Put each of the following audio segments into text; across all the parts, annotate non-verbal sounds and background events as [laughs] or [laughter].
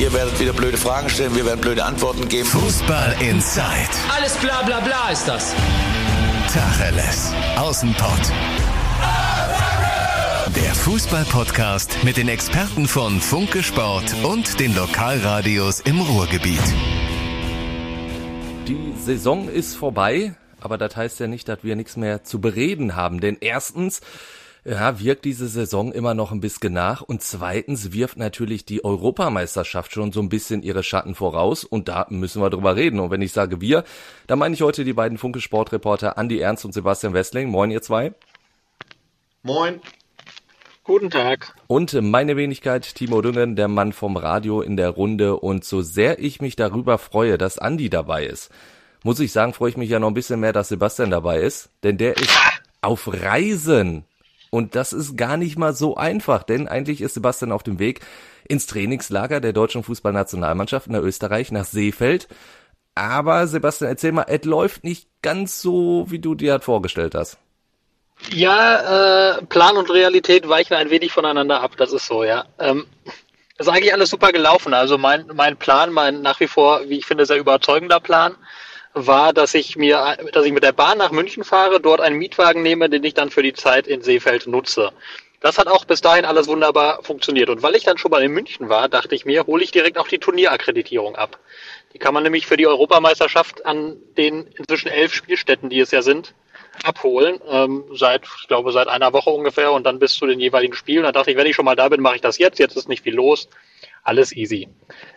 Ihr werdet wieder blöde Fragen stellen, wir werden blöde Antworten geben. Fußball Inside. Alles bla bla bla ist das. Tacheles. Außenpott. Der Fußball-Podcast mit den Experten von Funke Sport und den Lokalradios im Ruhrgebiet. Die Saison ist vorbei, aber das heißt ja nicht, dass wir nichts mehr zu bereden haben. Denn erstens ja, wirkt diese Saison immer noch ein bisschen nach und zweitens wirft natürlich die Europameisterschaft schon so ein bisschen ihre Schatten voraus und da müssen wir drüber reden. Und wenn ich sage wir, dann meine ich heute die beiden Funke Sportreporter Andi Ernst und Sebastian Westling. Moin ihr zwei. Moin. Guten Tag. Und meine Wenigkeit, Timo Düngen, der Mann vom Radio in der Runde. Und so sehr ich mich darüber freue, dass Andi dabei ist, muss ich sagen, freue ich mich ja noch ein bisschen mehr, dass Sebastian dabei ist. Denn der ist auf Reisen. Und das ist gar nicht mal so einfach, denn eigentlich ist Sebastian auf dem Weg ins Trainingslager der deutschen Fußballnationalmannschaft in der Österreich nach Seefeld. Aber Sebastian, erzähl mal, es läuft nicht ganz so, wie du dir das vorgestellt hast. Ja, äh, Plan und Realität weichen ein wenig voneinander ab, das ist so, ja. Ähm, ist eigentlich alles super gelaufen. Also mein, mein Plan, mein nach wie vor, wie ich finde, sehr überzeugender Plan, war, dass ich mir, dass ich mit der Bahn nach München fahre, dort einen Mietwagen nehme, den ich dann für die Zeit in Seefeld nutze. Das hat auch bis dahin alles wunderbar funktioniert. Und weil ich dann schon mal in München war, dachte ich mir, hole ich direkt auch die Turnierakkreditierung ab. Die kann man nämlich für die Europameisterschaft an den inzwischen elf Spielstätten, die es ja sind, abholen. Ähm, seit, ich glaube, seit einer Woche ungefähr und dann bis zu den jeweiligen Spielen. Da dachte ich, wenn ich schon mal da bin, mache ich das jetzt. Jetzt ist nicht viel los. Alles easy.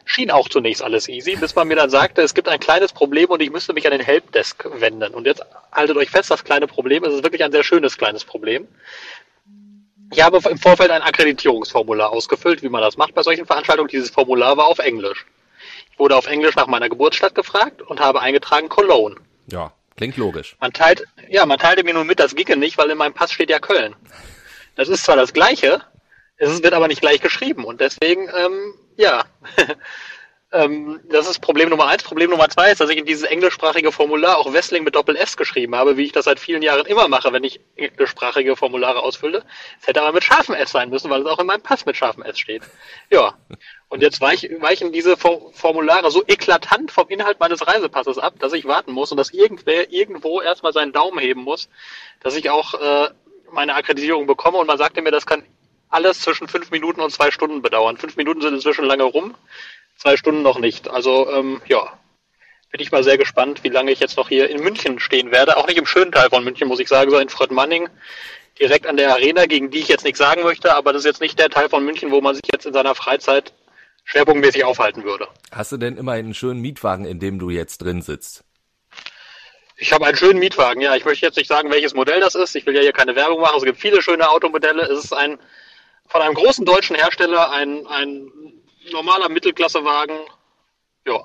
Schien auch zunächst alles easy, bis man mir dann sagte, es gibt ein kleines Problem und ich müsste mich an den Helpdesk wenden. Und jetzt haltet euch fest, das kleine Problem, es ist wirklich ein sehr schönes kleines Problem. Ich habe im Vorfeld ein Akkreditierungsformular ausgefüllt, wie man das macht bei solchen Veranstaltungen. Dieses Formular war auf Englisch. Ich wurde auf Englisch nach meiner Geburtsstadt gefragt und habe eingetragen Cologne. Ja, klingt logisch. Man teilt, ja, man teilte mir nun mit, das ginge nicht, weil in meinem Pass steht ja Köln. Das ist zwar das Gleiche, es wird aber nicht gleich geschrieben und deswegen, ähm, ja, [laughs] ähm, das ist Problem Nummer eins. Problem Nummer zwei ist, dass ich in dieses englischsprachige Formular auch Wessling mit Doppel-S geschrieben habe, wie ich das seit vielen Jahren immer mache, wenn ich englischsprachige Formulare ausfülle. Es hätte aber mit scharfem S sein müssen, weil es auch in meinem Pass mit scharfem S steht. Ja. Und jetzt weich, weichen diese Formulare so eklatant vom Inhalt meines Reisepasses ab, dass ich warten muss und dass irgendwer irgendwo erstmal seinen Daumen heben muss, dass ich auch äh, meine Akkreditierung bekomme. Und man sagte mir, das kann alles zwischen fünf Minuten und zwei Stunden bedauern. Fünf Minuten sind inzwischen lange rum, zwei Stunden noch nicht. Also ähm, ja, bin ich mal sehr gespannt, wie lange ich jetzt noch hier in München stehen werde. Auch nicht im schönen Teil von München, muss ich sagen, sondern in Fröttmanning, direkt an der Arena, gegen die ich jetzt nichts sagen möchte. Aber das ist jetzt nicht der Teil von München, wo man sich jetzt in seiner Freizeit schwerpunktmäßig aufhalten würde. Hast du denn immer einen schönen Mietwagen, in dem du jetzt drin sitzt? Ich habe einen schönen Mietwagen, ja. Ich möchte jetzt nicht sagen, welches Modell das ist. Ich will ja hier keine Werbung machen. Es gibt viele schöne Automodelle. Es ist ein von einem großen deutschen Hersteller ein, ein normaler Mittelklassewagen. Ja,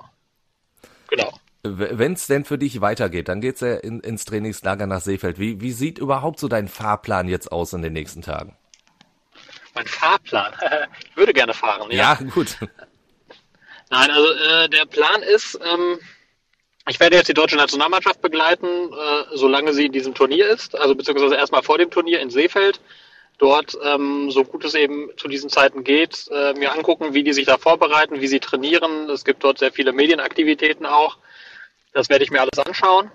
genau. Wenn es denn für dich weitergeht, dann geht's ja in, ins Trainingslager nach Seefeld. Wie, wie sieht überhaupt so dein Fahrplan jetzt aus in den nächsten Tagen? Mein Fahrplan? [laughs] ich würde gerne fahren, ja. Ja, gut. Nein, also äh, der Plan ist, ähm, ich werde jetzt die deutsche Nationalmannschaft begleiten, äh, solange sie in diesem Turnier ist, also beziehungsweise erstmal vor dem Turnier in Seefeld dort, ähm, so gut es eben zu diesen Zeiten geht, äh, mir angucken, wie die sich da vorbereiten, wie sie trainieren. Es gibt dort sehr viele Medienaktivitäten auch. Das werde ich mir alles anschauen.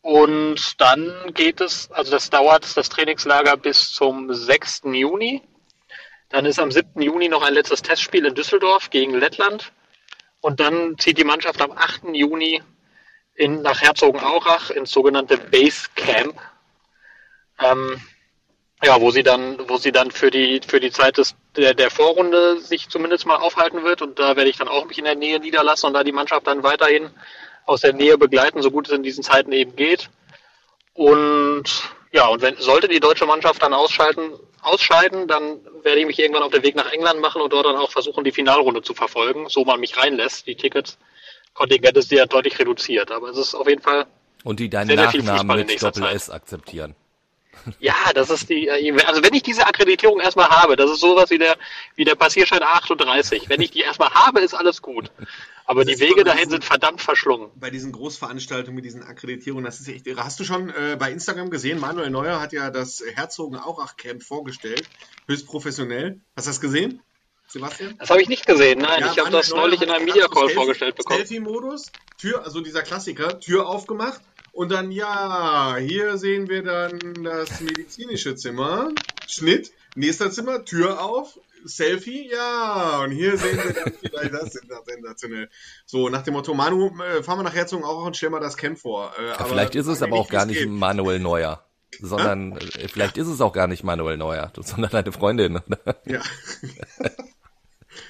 Und dann geht es, also das dauert das Trainingslager bis zum 6. Juni. Dann ist am 7. Juni noch ein letztes Testspiel in Düsseldorf gegen Lettland. Und dann zieht die Mannschaft am 8. Juni in, nach Herzogenaurach ins sogenannte Base Camp. Ähm, ja, wo sie dann, wo sie dann für die für die Zeit des der, der Vorrunde sich zumindest mal aufhalten wird und da werde ich dann auch mich in der Nähe niederlassen und da die Mannschaft dann weiterhin aus der Nähe begleiten, so gut es in diesen Zeiten eben geht. Und ja, und wenn sollte die deutsche Mannschaft dann ausschalten, ausscheiden, dann werde ich mich irgendwann auf den Weg nach England machen und dort dann auch versuchen, die Finalrunde zu verfolgen, so man mich reinlässt. Die Tickets Kontingent ist ja deutlich reduziert, aber es ist auf jeden Fall und die deinen Nachnamen mit Doppel S akzeptieren. Ja, das ist die, also wenn ich diese Akkreditierung erstmal habe, das ist sowas wie der, wie der Passierschein 38. Wenn ich die erstmal habe, ist alles gut. Aber die Wege dahin sind verdammt verschlungen. Bei diesen Großveranstaltungen mit diesen Akkreditierungen, das ist echt irre. Hast du schon äh, bei Instagram gesehen, Manuel Neuer hat ja das Herzogenaurach-Camp vorgestellt, höchst professionell. Hast du das gesehen? Sebastian? Das habe ich nicht gesehen, nein. Ja, ich habe das neulich in einem hat Media Call Selfie- vorgestellt bekommen. Selfie-Modus, Tür, also dieser Klassiker, Tür aufgemacht und dann, ja, hier sehen wir dann das medizinische Zimmer, Schnitt, nächster Zimmer, Tür auf, Selfie, ja, und hier sehen wir dann vielleicht das ist sensationell. So, nach dem Motto, Manu, äh, fahren wir nach Herzogenaurach und stellen mal das Camp vor. Äh, aber vielleicht ist es aber auch gar nicht geht. Manuel Neuer. Sondern äh, vielleicht ist es auch gar nicht Manuel Neuer, sondern deine Freundin. Ja.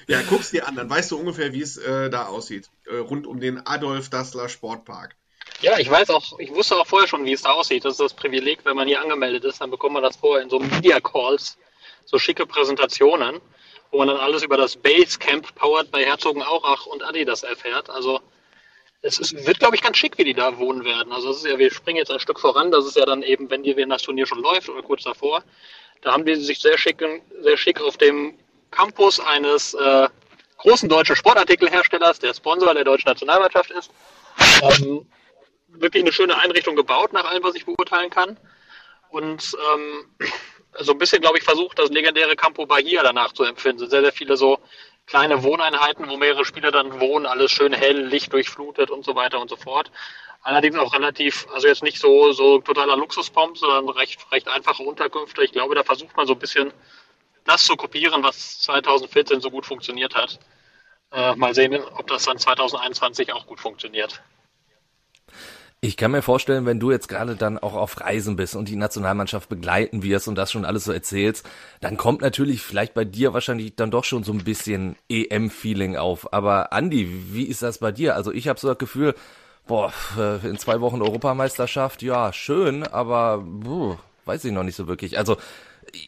ja, guck's dir an, dann weißt du ungefähr, wie es äh, da aussieht. Äh, rund um den Adolf Dassler Sportpark. Ja, ich weiß auch, ich wusste auch vorher schon, wie es da aussieht. Das ist das Privileg, wenn man hier angemeldet ist, dann bekommt man das vorher in so Media Calls, so schicke Präsentationen, wo man dann alles über das Basecamp powered bei Herzogenaurach und Adidas erfährt. Also es ist, wird, glaube ich, ganz schick, wie die da wohnen werden. Also das ist ja, wir springen jetzt ein Stück voran. Das ist ja dann eben, wenn die, wenn das Turnier schon läuft oder kurz davor, da haben die sich sehr schick, sehr schick auf dem Campus eines äh, großen deutschen Sportartikelherstellers, der Sponsor der deutschen Nationalmannschaft ist, ähm, wirklich eine schöne Einrichtung gebaut, nach allem, was ich beurteilen kann. Und ähm, so ein bisschen, glaube ich, versucht, das legendäre Campo Bahia danach zu empfinden. Sind sehr, sehr viele so kleine Wohneinheiten, wo mehrere Spieler dann wohnen, alles schön hell, Licht durchflutet und so weiter und so fort. Allerdings auch relativ, also jetzt nicht so, so totaler Luxuspomp, sondern recht, recht einfache Unterkünfte. Ich glaube, da versucht man so ein bisschen das zu kopieren, was 2014 so gut funktioniert hat. Äh, mal sehen, ob das dann 2021 auch gut funktioniert. Ich kann mir vorstellen, wenn du jetzt gerade dann auch auf Reisen bist und die Nationalmannschaft begleiten wirst und das schon alles so erzählst, dann kommt natürlich vielleicht bei dir wahrscheinlich dann doch schon so ein bisschen EM-Feeling auf. Aber Andi, wie ist das bei dir? Also ich habe so das Gefühl, boah, äh, in zwei Wochen Europameisterschaft, ja, schön, aber puh, weiß ich noch nicht so wirklich. Also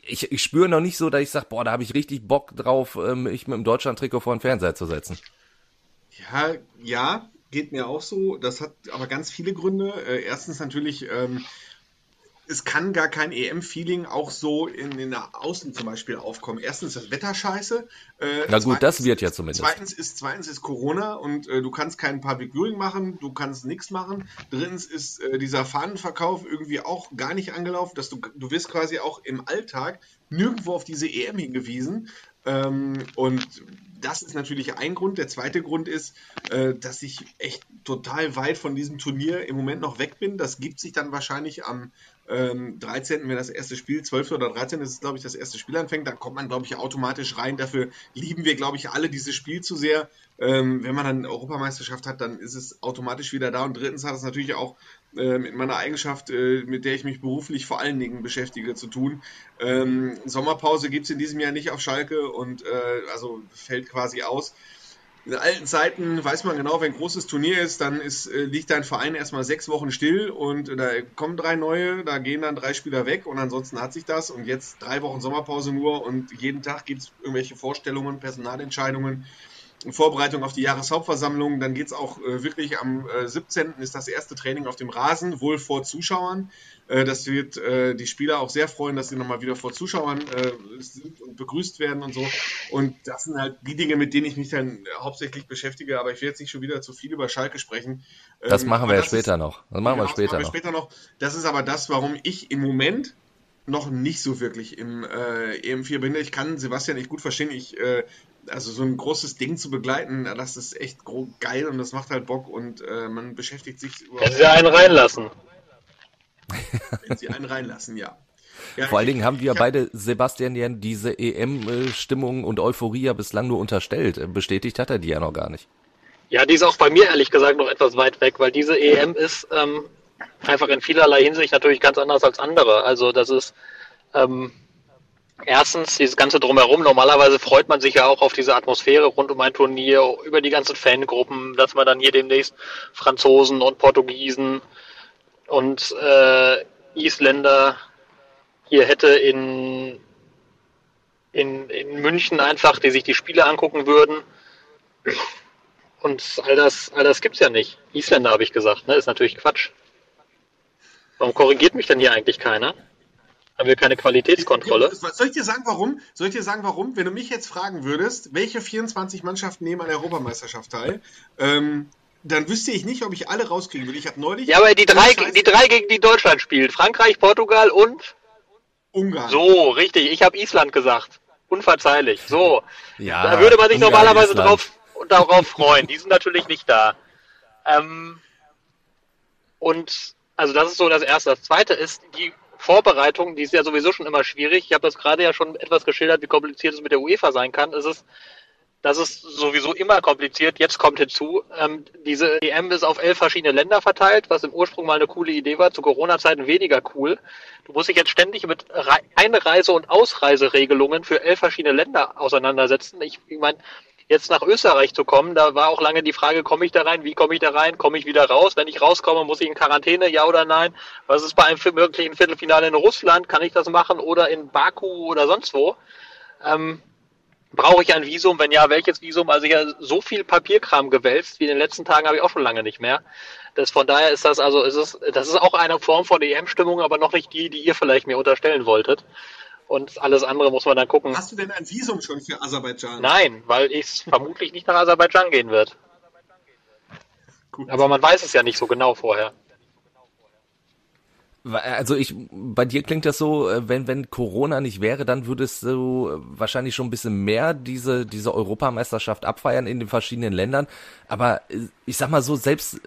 ich, ich spüre noch nicht so, dass ich sage, boah, da habe ich richtig Bock drauf, äh, mich mit dem Deutschland-Trikot vor den Fernseher zu setzen. Ja, ja, geht mir auch so. Das hat aber ganz viele Gründe. Äh, erstens natürlich, ähm, es kann gar kein EM-Feeling auch so in, in der Außen zum Beispiel aufkommen. Erstens ist das Wetter scheiße. Äh, Na gut, das zweitens- wird ja zumindest. Zweitens ist, zweitens ist Corona und äh, du kannst kein Public Viewing machen, du kannst nichts machen. Drittens ist äh, dieser Fahnenverkauf irgendwie auch gar nicht angelaufen, dass du, du wirst quasi auch im Alltag nirgendwo auf diese EM hingewiesen. Ähm, und das ist natürlich ein Grund. Der zweite Grund ist, äh, dass ich echt total weit von diesem Turnier im Moment noch weg bin. Das gibt sich dann wahrscheinlich am ähm, 13., wenn das erste Spiel, 12. oder 13. ist glaube ich, das erste Spiel anfängt, dann kommt man, glaube ich, automatisch rein. Dafür lieben wir, glaube ich, alle dieses Spiel zu sehr. Ähm, wenn man dann Europameisterschaft hat, dann ist es automatisch wieder da. Und drittens hat es natürlich auch mit meiner Eigenschaft, äh, mit der ich mich beruflich vor allen Dingen beschäftige, zu tun. Ähm, Sommerpause gibt es in diesem Jahr nicht auf Schalke und äh, also fällt quasi aus. In alten Zeiten weiß man genau, wenn ein großes Turnier ist, dann ist, äh, liegt dein Verein erstmal sechs Wochen still und äh, da kommen drei neue, da gehen dann drei Spieler weg und ansonsten hat sich das. Und jetzt drei Wochen Sommerpause nur und jeden Tag gibt es irgendwelche Vorstellungen, Personalentscheidungen, Vorbereitung auf die Jahreshauptversammlung. Dann geht es auch äh, wirklich am äh, 17. ist das erste Training auf dem Rasen, wohl vor Zuschauern. Äh, das wird äh, die Spieler auch sehr freuen, dass sie nochmal wieder vor Zuschauern äh, sind und begrüßt werden und so. Und das sind halt die Dinge, mit denen ich mich dann hauptsächlich beschäftige. Aber ich will jetzt nicht schon wieder zu viel über Schalke sprechen. Das Ähm, machen aber wir ja das später ist, noch. Das machen wir Genau, später das noch. später noch. Das ist aber das, warum ich im Moment noch nicht so wirklich im äh, EM4 bin. Ich kann Sebastian nicht gut verstehen. Ich, äh, also so ein großes Ding zu begleiten, das ist echt geil und das macht halt Bock und äh, man beschäftigt sich überhaupt, sie einen reinlassen. wenn sie einen reinlassen, ja. ja Vor allen Dingen haben wir hab- beide Sebastian ja diese EM-Stimmung und Euphorie ja bislang nur unterstellt. Bestätigt hat er die ja noch gar nicht. Ja, die ist auch bei mir ehrlich gesagt noch etwas weit weg, weil diese EM ist ähm, einfach in vielerlei Hinsicht natürlich ganz anders als andere. Also das ist ähm, erstens dieses ganze drumherum. Normalerweise freut man sich ja auch auf diese Atmosphäre rund um ein Turnier, über die ganzen Fangruppen, dass man dann hier demnächst Franzosen und Portugiesen und äh, Isländer hier hätte in, in, in München einfach, die sich die Spiele angucken würden. Und all das, all das gibt's ja nicht. Isländer habe ich gesagt, ne? Ist natürlich Quatsch. Warum korrigiert mich denn hier eigentlich keiner? Haben wir keine Qualitätskontrolle? Soll ich dir sagen, warum? Soll ich dir sagen, warum? Wenn du mich jetzt fragen würdest, welche 24 Mannschaften nehmen an der Europameisterschaft teil, ähm, dann wüsste ich nicht, ob ich alle rauskriegen würde. Ich habe neulich Ja, aber die drei, die drei gegen die Deutschland spielt. Frankreich, Portugal und Ungarn. so, richtig. Ich habe Island gesagt. Unverzeihlich. So. Ja, da würde man sich Ungarn, normalerweise Island. drauf, darauf freuen. Die sind natürlich nicht da. Ähm, und also das ist so das Erste. Das Zweite ist die Vorbereitung, die ist ja sowieso schon immer schwierig. Ich habe das gerade ja schon etwas geschildert, wie kompliziert es mit der UEFA sein kann. Es ist, das ist sowieso immer kompliziert. Jetzt kommt hinzu, ähm, diese EM ist auf elf verschiedene Länder verteilt, was im Ursprung mal eine coole Idee war, zu Corona-Zeiten weniger cool. Du musst dich jetzt ständig mit Re Einreise- und Ausreiseregelungen für elf verschiedene Länder auseinandersetzen. Ich, ich meine, jetzt nach Österreich zu kommen, da war auch lange die Frage, komme ich da rein, wie komme ich da rein, komme ich wieder raus? Wenn ich rauskomme, muss ich in Quarantäne, ja oder nein? Was ist bei einem möglichen Viertelfinale in Russland? Kann ich das machen? Oder in Baku oder sonst wo? Ähm, Brauche ich ein Visum? Wenn ja, welches Visum? Also ich habe so viel Papierkram gewälzt, wie in den letzten Tagen habe ich auch schon lange nicht mehr. Das, von daher ist das also, ist es, das ist auch eine Form von EM-Stimmung, aber noch nicht die, die ihr vielleicht mir unterstellen wolltet. Und alles andere muss man dann gucken. Hast du denn ein Visum schon für Aserbaidschan? Nein, weil es [laughs] vermutlich nicht nach Aserbaidschan gehen wird. Gut. Aber man weiß es ja nicht so genau vorher. Also ich, bei dir klingt das so, äh, wenn, wenn Corona nicht wäre, dann würdest du äh, wahrscheinlich schon ein bisschen mehr diese, diese Europameisterschaft abfeiern in den verschiedenen Ländern. Aber äh, ich sag mal so, selbst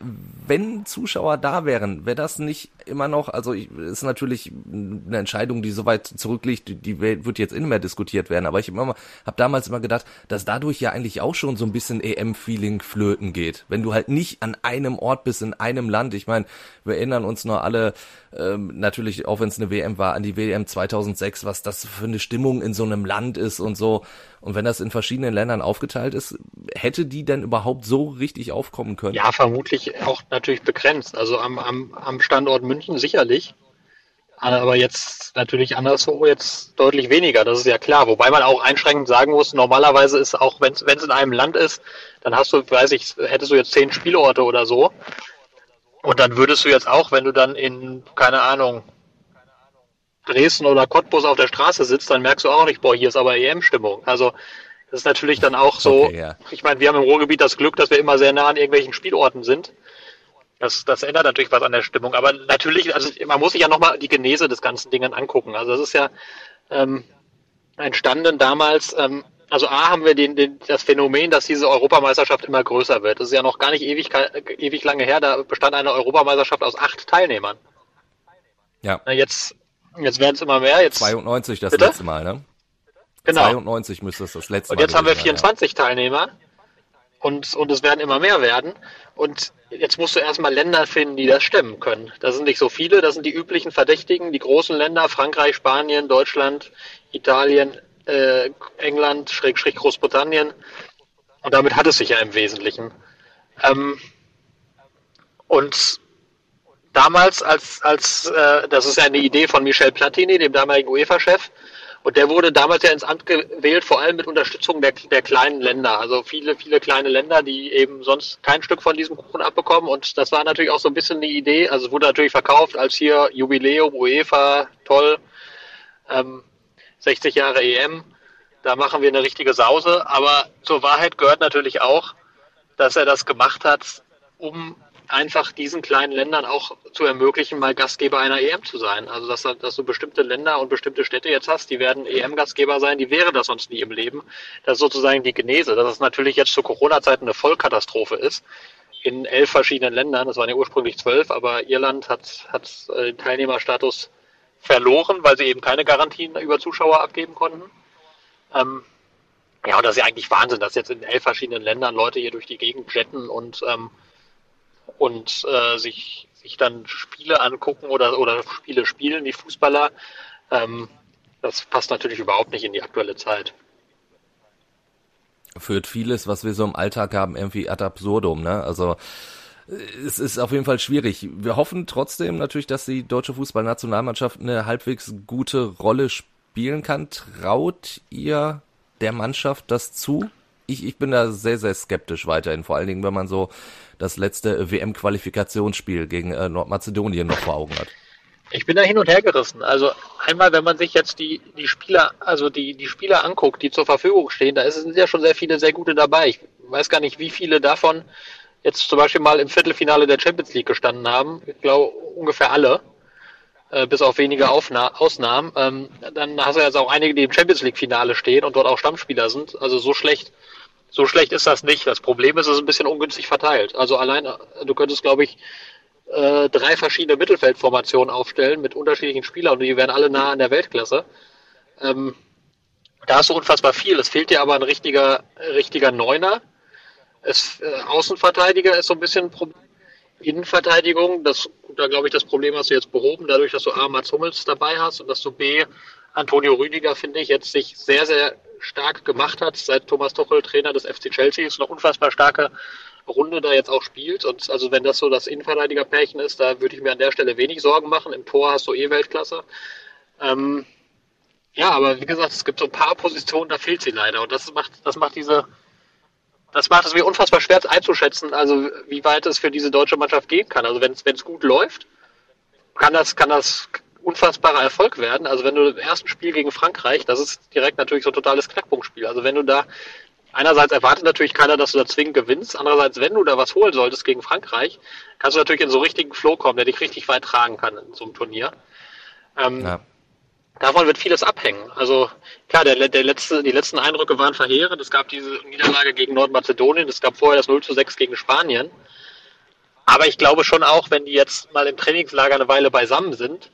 wenn Zuschauer da wären, wäre das nicht immer noch, also ich, ist natürlich eine Entscheidung, die so weit zurückliegt, die, die wird jetzt immer mehr diskutiert werden. Aber ich habe hab damals immer gedacht, dass dadurch ja eigentlich auch schon so ein bisschen EM-Feeling flöten geht. Wenn du halt nicht an einem Ort bist, in einem Land. Ich meine, wir erinnern uns nur alle, ähm, natürlich, auch wenn es eine WM war, an die WM 2006, was das für eine Stimmung in so einem Land ist und so. Und wenn das in verschiedenen Ländern aufgeteilt ist, hätte die denn überhaupt so richtig aufkommen können? Ja, vermutlich auch natürlich begrenzt. Also am, am, am Standort München sicherlich. Aber jetzt natürlich anderswo jetzt deutlich weniger, das ist ja klar. Wobei man auch einschränkend sagen muss, normalerweise ist auch, wenn es in einem Land ist, dann hast du, weiß ich, hättest du jetzt zehn Spielorte oder so. Und dann würdest du jetzt auch, wenn du dann in, keine Ahnung, Dresden oder Cottbus auf der Straße sitzt, dann merkst du auch nicht, boah, hier ist aber EM-Stimmung. Also das ist natürlich dann auch so, Okay, ja. ich meine, wir haben im Ruhrgebiet das Glück, dass wir immer sehr nah an irgendwelchen Spielorten sind. Das, das ändert natürlich was an der Stimmung. Aber natürlich, also man muss sich ja nochmal die Genese des ganzen Dingen angucken. Also das ist ja ähm, entstanden damals, ähm, also A haben wir den, den, das Phänomen, dass diese Europameisterschaft immer größer wird. Das ist ja noch gar nicht ewig, ewig lange her, da bestand eine Europameisterschaft aus acht Teilnehmern. Ja. Jetzt, jetzt werden es immer mehr. Jetzt, 92 das Bitte? letzte Mal, ne? genau. 92 müsste es das letzte Und Mal jetzt haben wir gewesen sein, 24 Teilnehmer und, und es werden immer mehr werden. Und jetzt musst du erstmal Länder finden, die das stemmen können. Das sind nicht so viele, das sind die üblichen Verdächtigen, die großen Länder, Frankreich, Spanien, Deutschland, Italien, äh, England, Schrägstrich Großbritannien. Und damit hat es sich ja im Wesentlichen. Ähm, und damals, als, als äh, das ist ja eine Idee von Michel Platini, dem damaligen UEFA-Chef, und der wurde damals ja ins Amt gewählt, vor allem mit Unterstützung der, der kleinen Länder. Also viele, viele kleine Länder, die eben sonst kein Stück von diesem Kuchen abbekommen. Und das war natürlich auch so ein bisschen die Idee. Also es wurde natürlich verkauft als hier Jubiläum, UEFA, toll, ähm, 60 Jahre EM. Da machen wir eine richtige Sause. Aber zur Wahrheit gehört natürlich auch, dass er das gemacht hat, um einfach diesen kleinen Ländern auch zu ermöglichen, mal Gastgeber einer EM zu sein. Also dass, dass du bestimmte Länder und bestimmte Städte jetzt hast, die werden EM-Gastgeber sein, die wäre das sonst nie im Leben. Das ist sozusagen die Genese, dass es natürlich jetzt zu Corona-Zeiten eine Vollkatastrophe ist. In elf verschiedenen Ländern, das waren ja ursprünglich zwölf, aber Irland hat, hat äh, den Teilnehmerstatus verloren, weil sie eben keine Garantien über Zuschauer abgeben konnten. Ähm, ja, und das ist ja eigentlich Wahnsinn, dass jetzt in elf verschiedenen Ländern Leute hier durch die Gegend jetten und ähm, und äh, sich, sich dann Spiele angucken oder, oder Spiele spielen, die Fußballer. Ähm, das passt natürlich überhaupt nicht in die aktuelle Zeit. Führt vieles, was wir so im Alltag haben, irgendwie ad absurdum, ne? Also es ist auf jeden Fall schwierig. Wir hoffen trotzdem natürlich, dass die deutsche Fußballnationalmannschaft eine halbwegs gute Rolle spielen kann. Traut ihr der Mannschaft das zu? Ich, ich bin da sehr, sehr skeptisch weiterhin, vor allen Dingen, wenn man so das letzte WM-Qualifikationsspiel gegen äh, Nordmazedonien noch vor Augen hat. Ich bin da hin und her gerissen. Also einmal, wenn man sich jetzt die, die Spieler, also die, die Spieler anguckt, die zur Verfügung stehen, da sind ja schon sehr viele sehr gute dabei. Ich weiß gar nicht, wie viele davon jetzt zum Beispiel mal im Viertelfinale der Champions League gestanden haben. Ich glaube ungefähr alle. äh, bis auf wenige Aufna Ausnahmen. Ähm, dann hast du jetzt auch einige, die im Champions League-Finale stehen und dort auch Stammspieler sind. Also so schlecht, so schlecht ist das nicht. Das Problem ist, es ist ein bisschen ungünstig verteilt. Also allein, du könntest, glaube ich, äh, drei verschiedene Mittelfeldformationen aufstellen mit unterschiedlichen Spielern und die wären alle nah an der Weltklasse. Ähm, da hast du unfassbar viel. Es fehlt dir aber ein richtiger, richtiger Neuner. Es, äh, Außenverteidiger ist so ein bisschen ein Problem. Innenverteidigung, das, da glaube ich, das Problem hast du jetzt behoben, dadurch, dass du A. Mats Hummels dabei hast und dass du B. Antonio Rüdiger, finde ich, jetzt sich sehr, sehr stark gemacht hat, seit Thomas Tuchel Trainer des FC Chelsea ist, eine unfassbar starke Runde da jetzt auch spielt. Und also wenn das so das Innenverteidigerpärchen ist, da würde ich mir an der Stelle wenig Sorgen machen. Im Tor hast du eh Weltklasse. Ähm, ja, aber wie gesagt, es gibt so ein paar Positionen, da fehlt sie leider. Und das macht, das macht diese, das macht es mir unfassbar schwer einzuschätzen, also wie weit es für diese deutsche Mannschaft gehen kann. Also wenn es gut läuft, kann das, kann das unfassbarer Erfolg werden. Also wenn du im ersten Spiel gegen Frankreich, das ist direkt natürlich so ein totales Knackpunktspiel. Also wenn du da einerseits erwartet natürlich keiner, dass du da zwingend gewinnst. Andererseits, wenn du da was holen solltest gegen Frankreich, kannst du natürlich in so richtigen Flow kommen, der dich richtig weit tragen kann in so einem Turnier. Ähm, ja davon wird vieles abhängen. Also klar, der, der letzte, die letzten Eindrücke waren verheerend. Es gab diese Niederlage gegen Nordmazedonien, es gab vorher das 0 zu 6 gegen Spanien. Aber ich glaube schon auch, wenn die jetzt mal im Trainingslager eine Weile beisammen sind,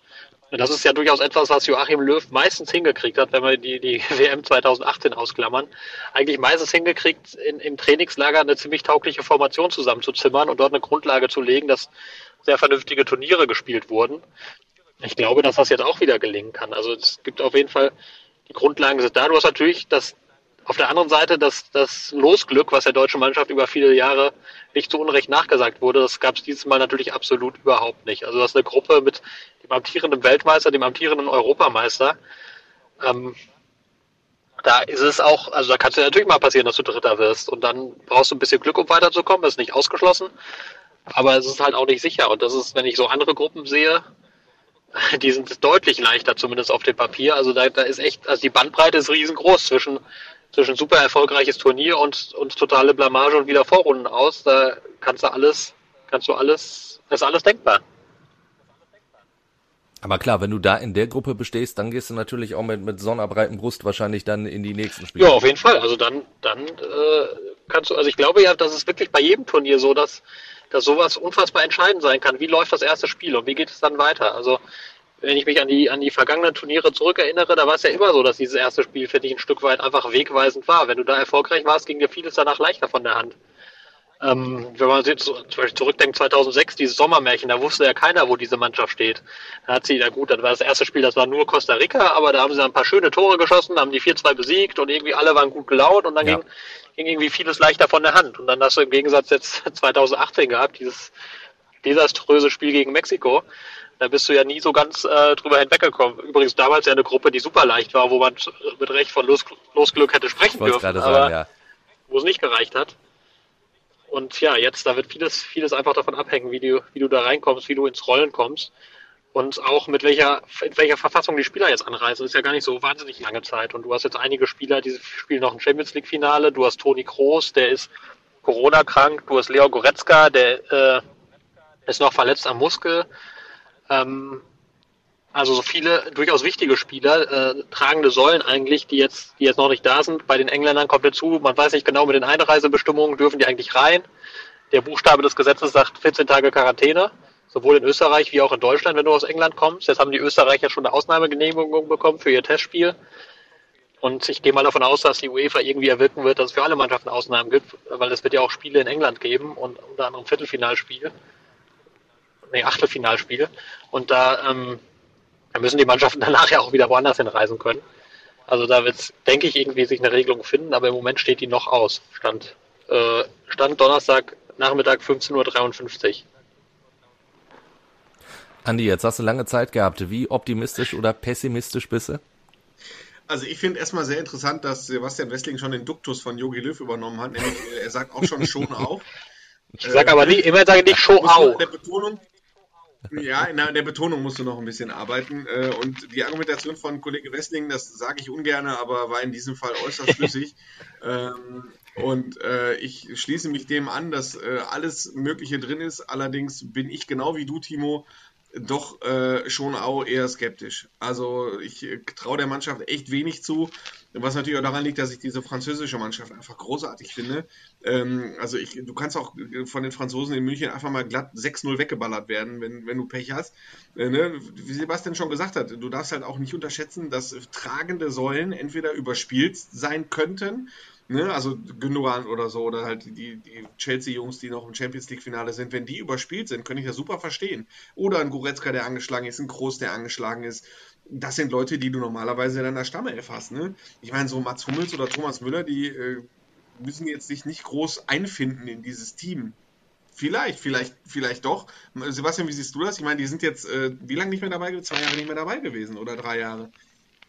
das ist ja durchaus etwas, was Joachim Löw meistens hingekriegt hat, wenn wir die, die [laughs] WM 2018 ausklammern, eigentlich meistens hingekriegt, in, im Trainingslager eine ziemlich taugliche Formation zusammenzuzimmern und dort eine Grundlage zu legen, dass sehr vernünftige Turniere gespielt wurden ich glaube, dass das jetzt auch wieder gelingen kann. Also es gibt auf jeden Fall, die Grundlagen sind da. Du hast natürlich das, auf der anderen Seite das, das Losglück, was der deutschen Mannschaft über viele Jahre nicht zu Unrecht nachgesagt wurde, das gab es dieses Mal natürlich absolut überhaupt nicht. Also das ist eine Gruppe mit dem amtierenden Weltmeister, dem amtierenden Europameister. Ähm, da ist es auch, also da kann es ja natürlich mal passieren, dass du Dritter wirst und dann brauchst du ein bisschen Glück, um weiterzukommen, das ist nicht ausgeschlossen, aber es ist halt auch nicht sicher und das ist, wenn ich so andere Gruppen sehe, [laughs] die sind deutlich leichter, zumindest auf dem Papier. Also da, da ist echt, also die Bandbreite ist riesengroß zwischen, zwischen super erfolgreiches Turnier und, und totale Blamage und wieder Vorrunden aus. Da kannst du alles, kannst du alles, ist alles denkbar. Aber klar, wenn du da in der Gruppe bestehst, dann gehst du natürlich auch mit, mit sonnerbreiten Brust wahrscheinlich dann in die nächsten Spiele. Ja, auf jeden Fall. Also dann, dann äh, kannst du, also ich glaube ja, das ist wirklich bei jedem Turnier so, dass dass sowas unfassbar entscheidend sein kann. Wie läuft das erste Spiel und wie geht es dann weiter? Also wenn ich mich an die, an die vergangenen Turniere zurückerinnere, da war es ja immer so, dass dieses erste Spiel, finde ich, ein Stück weit einfach wegweisend war. Wenn du da erfolgreich warst, ging dir vieles danach leichter von der Hand. Ähm, wenn man jetzt zum Beispiel zurückdenkt, 2006, dieses Sommermärchen, da wusste ja keiner, wo diese Mannschaft steht. Da hat sie, na gut, das war das erste Spiel, das war nur Costa Rica, aber da haben sie ein paar schöne Tore geschossen, haben die 4-2 besiegt und irgendwie alle waren gut gelaunt und dann ja. ging, ging irgendwie vieles leichter von der Hand. Und dann hast du im Gegensatz jetzt [laughs] 2018 gehabt, dieses desaströse Spiel gegen Mexiko. Da bist du ja nie so ganz äh, drüber hinweggekommen. Übrigens damals ja eine Gruppe, die super leicht war, wo man mit Recht von Los Losglück hätte sprechen dürfen, sagen, aber ja. wo es nicht gereicht hat. Und ja, jetzt, da wird vieles, vieles einfach davon abhängen, wie du, wie du da reinkommst, wie du ins Rollen kommst. Und auch mit welcher, in welcher Verfassung die Spieler jetzt anreisen, das ist ja gar nicht so wahnsinnig lange Zeit. Und du hast jetzt einige Spieler, die spielen noch ein Champions League Finale. Du hast Toni Kroos, der ist Corona krank. Du hast Leo Goretzka, der äh, ist noch verletzt am Muskel. Ähm, also so viele durchaus wichtige Spieler, äh, tragende Säulen eigentlich, die jetzt, die jetzt noch nicht da sind. Bei den Engländern kommt dazu, man weiß nicht genau mit den Einreisebestimmungen, dürfen die eigentlich rein. Der Buchstabe des Gesetzes sagt 14 Tage Quarantäne, sowohl in Österreich wie auch in Deutschland, wenn du aus England kommst. Jetzt haben die Österreicher schon eine Ausnahmegenehmigung bekommen für ihr Testspiel. Und ich gehe mal davon aus, dass die UEFA irgendwie erwirken wird, dass es für alle Mannschaften Ausnahmen gibt, weil es wird ja auch Spiele in England geben und unter anderem Viertelfinalspiel. Nee, Achtelfinalspiel. Und da ähm, dann müssen die Mannschaften [laughs] danach ja auch wieder woanders hinreisen können. Also da wird es, denke ich, irgendwie sich eine Regelung finden, aber im Moment steht die noch aus. Stand, äh, Stand Donnerstag Nachmittag 15.53 Uhr. Andi, jetzt hast du lange Zeit gehabt. Wie optimistisch oder pessimistisch bist du? Also ich finde erstmal sehr interessant, dass Sebastian Wessling schon den Duktus von Jogi Löw übernommen hat, nämlich er sagt auch schon schon [laughs] auf. Ich sage aber nicht, immer sage nicht schon auf. Der Betonung, ja, in der, Betonung musst du noch ein bisschen arbeiten. Äh, und die Argumentation von Kollege Wessling, das sage ich ungern, aber war in diesem Fall äußerst [laughs] schlüssig. Ähm, und äh, ich schließe mich dem an, dass äh, alles Mögliche drin ist. Allerdings bin ich genau wie du, Timo, doch äh, schon auch eher skeptisch. Also ich äh, traue der Mannschaft echt wenig zu, was natürlich auch daran liegt, dass ich diese französische Mannschaft einfach großartig finde. Ähm, also ich, du kannst auch von den Franzosen in München einfach mal glatt 6-0 weggeballert werden, wenn, wenn du Pech hast. Äh, ne? Wie Sebastian schon gesagt hat, du darfst halt auch nicht unterschätzen, dass tragende Säulen entweder überspielt sein könnten, Ne, also Gündogan oder so, oder halt die, die Chelsea-Jungs, die noch im Champions League-Finale sind, wenn die überspielt sind, kann ich das super verstehen. Oder ein Goretzka, der angeschlagen ist, ein Groß, der angeschlagen ist. Das sind Leute, die du normalerweise in der Stammelf hast. Ne? Ich meine, so Mats Hummels oder Thomas Müller, die äh, müssen jetzt sich nicht groß einfinden in dieses Team. Vielleicht, vielleicht, vielleicht doch. Sebastian, wie siehst du das? Ich meine, die sind jetzt äh, wie lange nicht mehr dabei gewesen? Zwei Jahre nicht mehr dabei gewesen oder drei Jahre.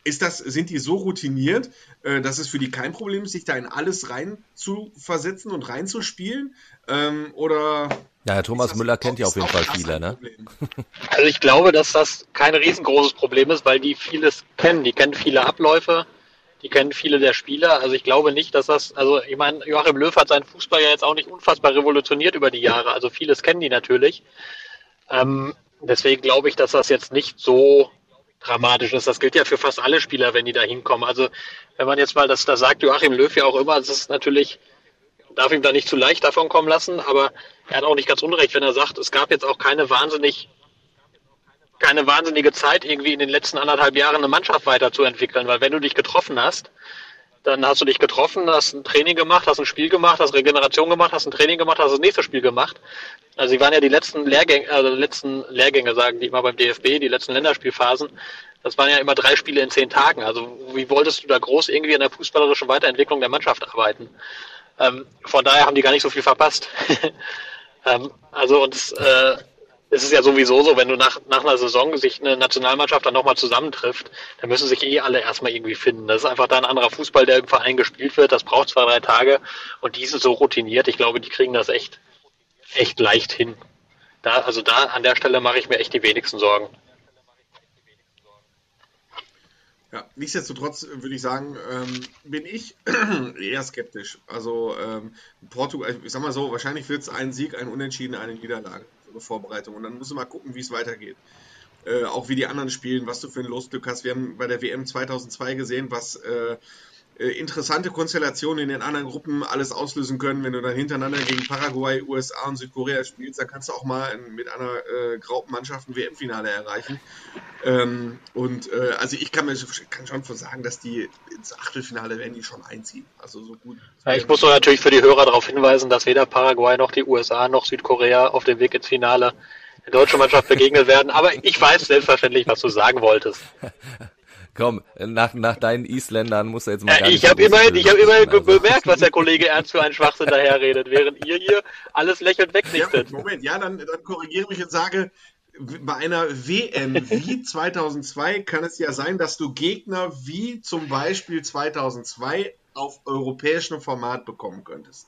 Ist das, sind die so routiniert, äh, dass es für die kein Problem ist, sich da in alles rein zu versetzen und reinzuspielen? Ähm, oder. Ja, Thomas Müller kennt ja auf jeden Fall viele, ne? [laughs] Also ich glaube, dass das kein riesengroßes Problem ist, weil die vieles kennen. Die kennen viele Abläufe, die kennen viele der Spieler. Also ich glaube nicht, dass das, also ich meine, Joachim Löw hat seinen Fußball ja jetzt auch nicht unfassbar revolutioniert über die Jahre. Also vieles kennen die natürlich. Ähm, deswegen glaube ich, dass das jetzt nicht so dramatisch ist. Das gilt ja für fast alle Spieler, wenn die da hinkommen. Also wenn man jetzt mal, das, das sagt Joachim Löw ja auch immer, das ist natürlich, darf ihm da nicht zu leicht davon kommen lassen, aber er hat auch nicht ganz unrecht, wenn er sagt, es gab jetzt auch keine wahnsinnig keine wahnsinnige Zeit, irgendwie in den letzten anderthalb Jahren eine Mannschaft weiterzuentwickeln, weil wenn du dich getroffen hast, dann hast du dich getroffen, hast ein Training gemacht, hast ein Spiel gemacht, hast Regeneration gemacht, hast ein Training gemacht, hast das nächste Spiel gemacht. Also sie waren ja die letzten Lehrgänge, also letzten Lehrgänge, sagen die immer beim DFB, die letzten Länderspielphasen. Das waren ja immer drei Spiele in zehn Tagen. Also wie wolltest du da groß irgendwie an der fußballerischen Weiterentwicklung der Mannschaft arbeiten? Ähm, von daher haben die gar nicht so viel verpasst. [laughs] ähm, also und äh, es ist ja sowieso so, wenn du nach, nach einer Saison sich eine Nationalmannschaft dann nochmal zusammentrifft, dann müssen sich eh alle erstmal irgendwie finden. Das ist einfach da ein anderer Fußball, der im Verein gespielt wird. Das braucht zwei, drei Tage und die sind so routiniert. Ich glaube, die kriegen das echt, echt leicht hin. Da, also da an der Stelle mache ich mir echt die wenigsten Sorgen. Ja, nichtsdestotrotz würde ich sagen, ähm, bin ich [clears throat] eher skeptisch. Also ähm, Portugal, ich sag mal so, wahrscheinlich wird es ein Sieg, ein Unentschieden, eine Niederlage so Vorbereitung. Und dann musst du mal gucken, wie es weitergeht. Äh, auch wie die anderen spielen, was du für ein Losglück hast. Wir haben bei der WM 2002 gesehen, was äh, interessante Konstellationen in den anderen Gruppen alles auslösen können. Wenn du dann hintereinander gegen Paraguay, USA und Südkorea spielst, dann kannst du auch mal mit einer äh, Graupenmannschaft ein WM-Finale erreichen. Ähm, und äh, also ich kann mir kann schon sagen, dass die ins Achtelfinale werden die schon einziehen. Also so gut. Ja, ich muss natürlich für die Hörer darauf hinweisen, dass weder Paraguay noch die USA noch Südkorea auf dem Weg ins Finale der deutschen Mannschaft begegnet werden. Aber ich weiß selbstverständlich, was du sagen wolltest. [laughs] Komm, nach, nach deinen Isländern muss er jetzt mal. Ja, ich habe immerhin, ich habe immerhin also. bemerkt, was der Kollege Ernst für einen Schwachsinn daherredet, während ihr hier alles lächelnd wegnichtet. Ja, Moment, ja, dann, dann korrigiere mich und sage, bei einer WM wie 2002 kann es ja sein, dass du Gegner wie zum Beispiel 2002 auf europäischem Format bekommen könntest.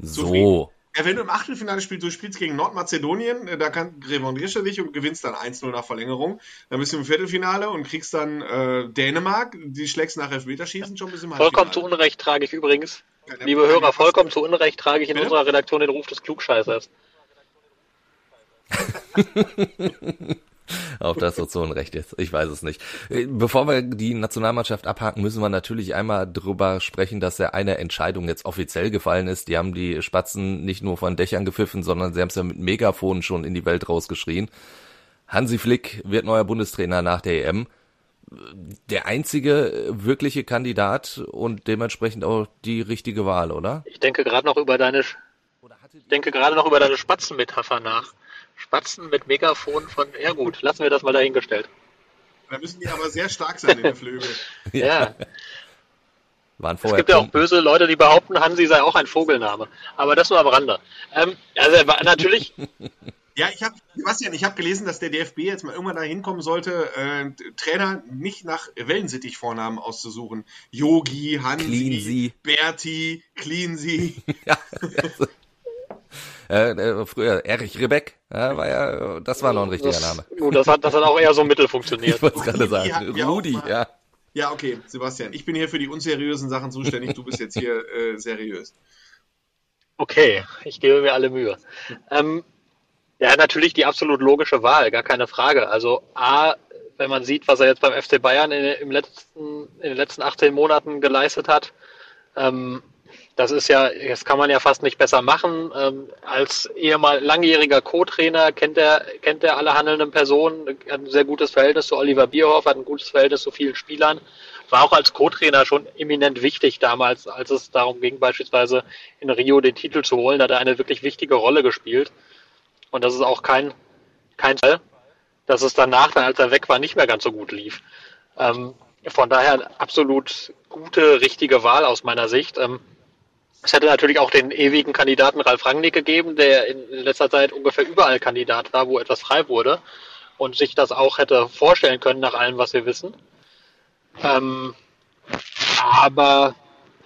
So. Ja, wenn du im Achtelfinale spielst, du spielst gegen Nordmazedonien, äh, da kann revanchierst dich und gewinnst dann 1-0 nach Verlängerung. Dann bist du im Viertelfinale und kriegst dann äh, Dänemark, die schlägst nach Elfmeterschießen schon ein bisschen Vollkommen zu Unrecht trage ich übrigens, ja, liebe Hörer, vollkommen zu Unrecht trage ich in Bitte? unserer Redaktion den Ruf des Klugscheißers. [laughs] [laughs] Ob das so zu Unrecht ist, ich weiß es nicht. Bevor wir die Nationalmannschaft abhaken, müssen wir natürlich einmal drüber sprechen, dass ja eine Entscheidung jetzt offiziell gefallen ist. Die haben die Spatzen nicht nur von Dächern gepfiffen, sondern sie haben es ja mit Megafonen schon in die Welt rausgeschrien. Hansi Flick wird neuer Bundestrainer nach der EM. Der einzige wirkliche Kandidat und dementsprechend auch die richtige Wahl, oder? Ich denke gerade noch über deine, ich denke gerade noch über deine Spatzenmetapher nach. Spatzen mit Megafon von, ja gut, lassen wir das mal dahingestellt. Da müssen die aber sehr stark sein in den Flügeln. [laughs] ja. Waren vorher es gibt ja auch böse Leute, die behaupten, Hansi sei auch ein Vogelname. Aber das nur am Rande. Ähm, also natürlich. [laughs] Ja, ich habe, Sebastian, ich habe gelesen, dass der DFB jetzt mal irgendwann dahin kommen sollte, äh, Trainer nicht nach Wellensittich-Vornamen auszusuchen. Yogi, Hansi, Berti, Cleansy. [laughs] ja, also, äh, äh, früher Erich Rebeck, ja, war ja, das war noch ein richtiger das, Name. Gut, das hat, das hat auch eher so mittel funktioniert. [laughs] Ich wollte gerade sagen. Rudi, ja. Ja, okay, Sebastian, ich bin hier für die unseriösen Sachen zuständig, du bist jetzt hier äh, seriös. Okay, ich gebe mir alle Mühe. Ähm, Ja, natürlich die absolut logische Wahl, gar keine Frage. Also A, wenn man sieht, was er jetzt beim FC Bayern in, im letzten, in den letzten 18 Monaten geleistet hat, ähm, das ist ja, das kann man ja fast nicht besser machen. Ähm, als ehemal langjähriger Co-Trainer kennt er, kennt er alle handelnden Personen, hat ein sehr gutes Verhältnis zu Oliver Bierhoff, hat ein gutes Verhältnis zu vielen Spielern. War auch als Co-Trainer schon eminent wichtig damals, als es darum ging, beispielsweise in Rio den Titel zu holen. Hat er eine wirklich wichtige Rolle gespielt. Und das ist auch kein, kein Fall, dass es danach, dann als er weg war, nicht mehr ganz so gut lief. Ähm, von daher absolut gute, richtige Wahl aus meiner Sicht. Ähm, es hätte natürlich auch den ewigen Kandidaten Ralf Rangnick gegeben, der in letzter Zeit ungefähr überall Kandidat war, wo etwas frei wurde und sich das auch hätte vorstellen können nach allem, was wir wissen. Ähm, aber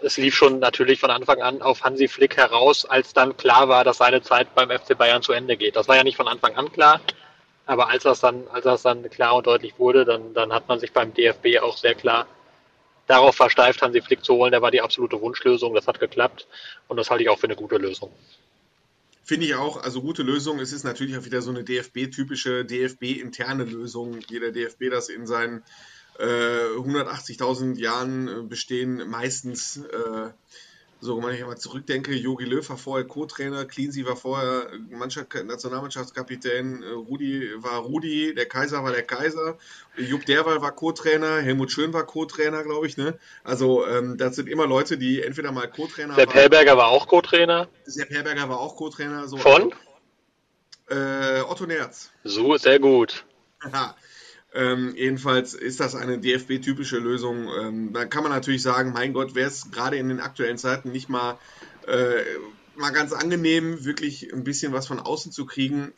es lief schon natürlich von Anfang an auf Hansi Flick heraus, als dann klar war, dass seine Zeit beim FC Bayern zu Ende geht. Das war ja nicht von Anfang an klar, aber als das dann, als das dann klar und deutlich wurde, dann, dann hat man sich beim DFB auch sehr klar darauf versteift, Hansi Flick zu holen. Der war die absolute Wunschlösung. Das hat geklappt und das halte ich auch für eine gute Lösung. Finde ich auch, also gute Lösung. Es ist natürlich auch wieder so eine DFB-typische, DFB-interne Lösung, wie der DFB das in seinen äh, 180.000 Jahren äh, bestehen, meistens äh, so, wenn ich mal zurückdenke, Jogi Löw war vorher Co-Trainer, Cleansey war vorher Mannschaft, Nationalmannschaftskapitän, äh, Rudi war Rudi, der Kaiser war der Kaiser, Jupp Derwal war Co-Trainer, Helmut Schön war Co-Trainer, glaube ich. Ne? Also ähm, das sind immer Leute, die entweder mal Co-Trainer waren. Der Herberger war auch Co-Trainer. Der Herberger war auch Co-Trainer. So. Von? Äh, Otto Nerz. So, sehr gut. [laughs] Ähm, jedenfalls ist das eine DFB-typische Lösung. Ähm, da kann man natürlich sagen, mein Gott, wäre es gerade in den aktuellen Zeiten nicht mal, äh, mal ganz angenehm, wirklich ein bisschen was von außen zu kriegen.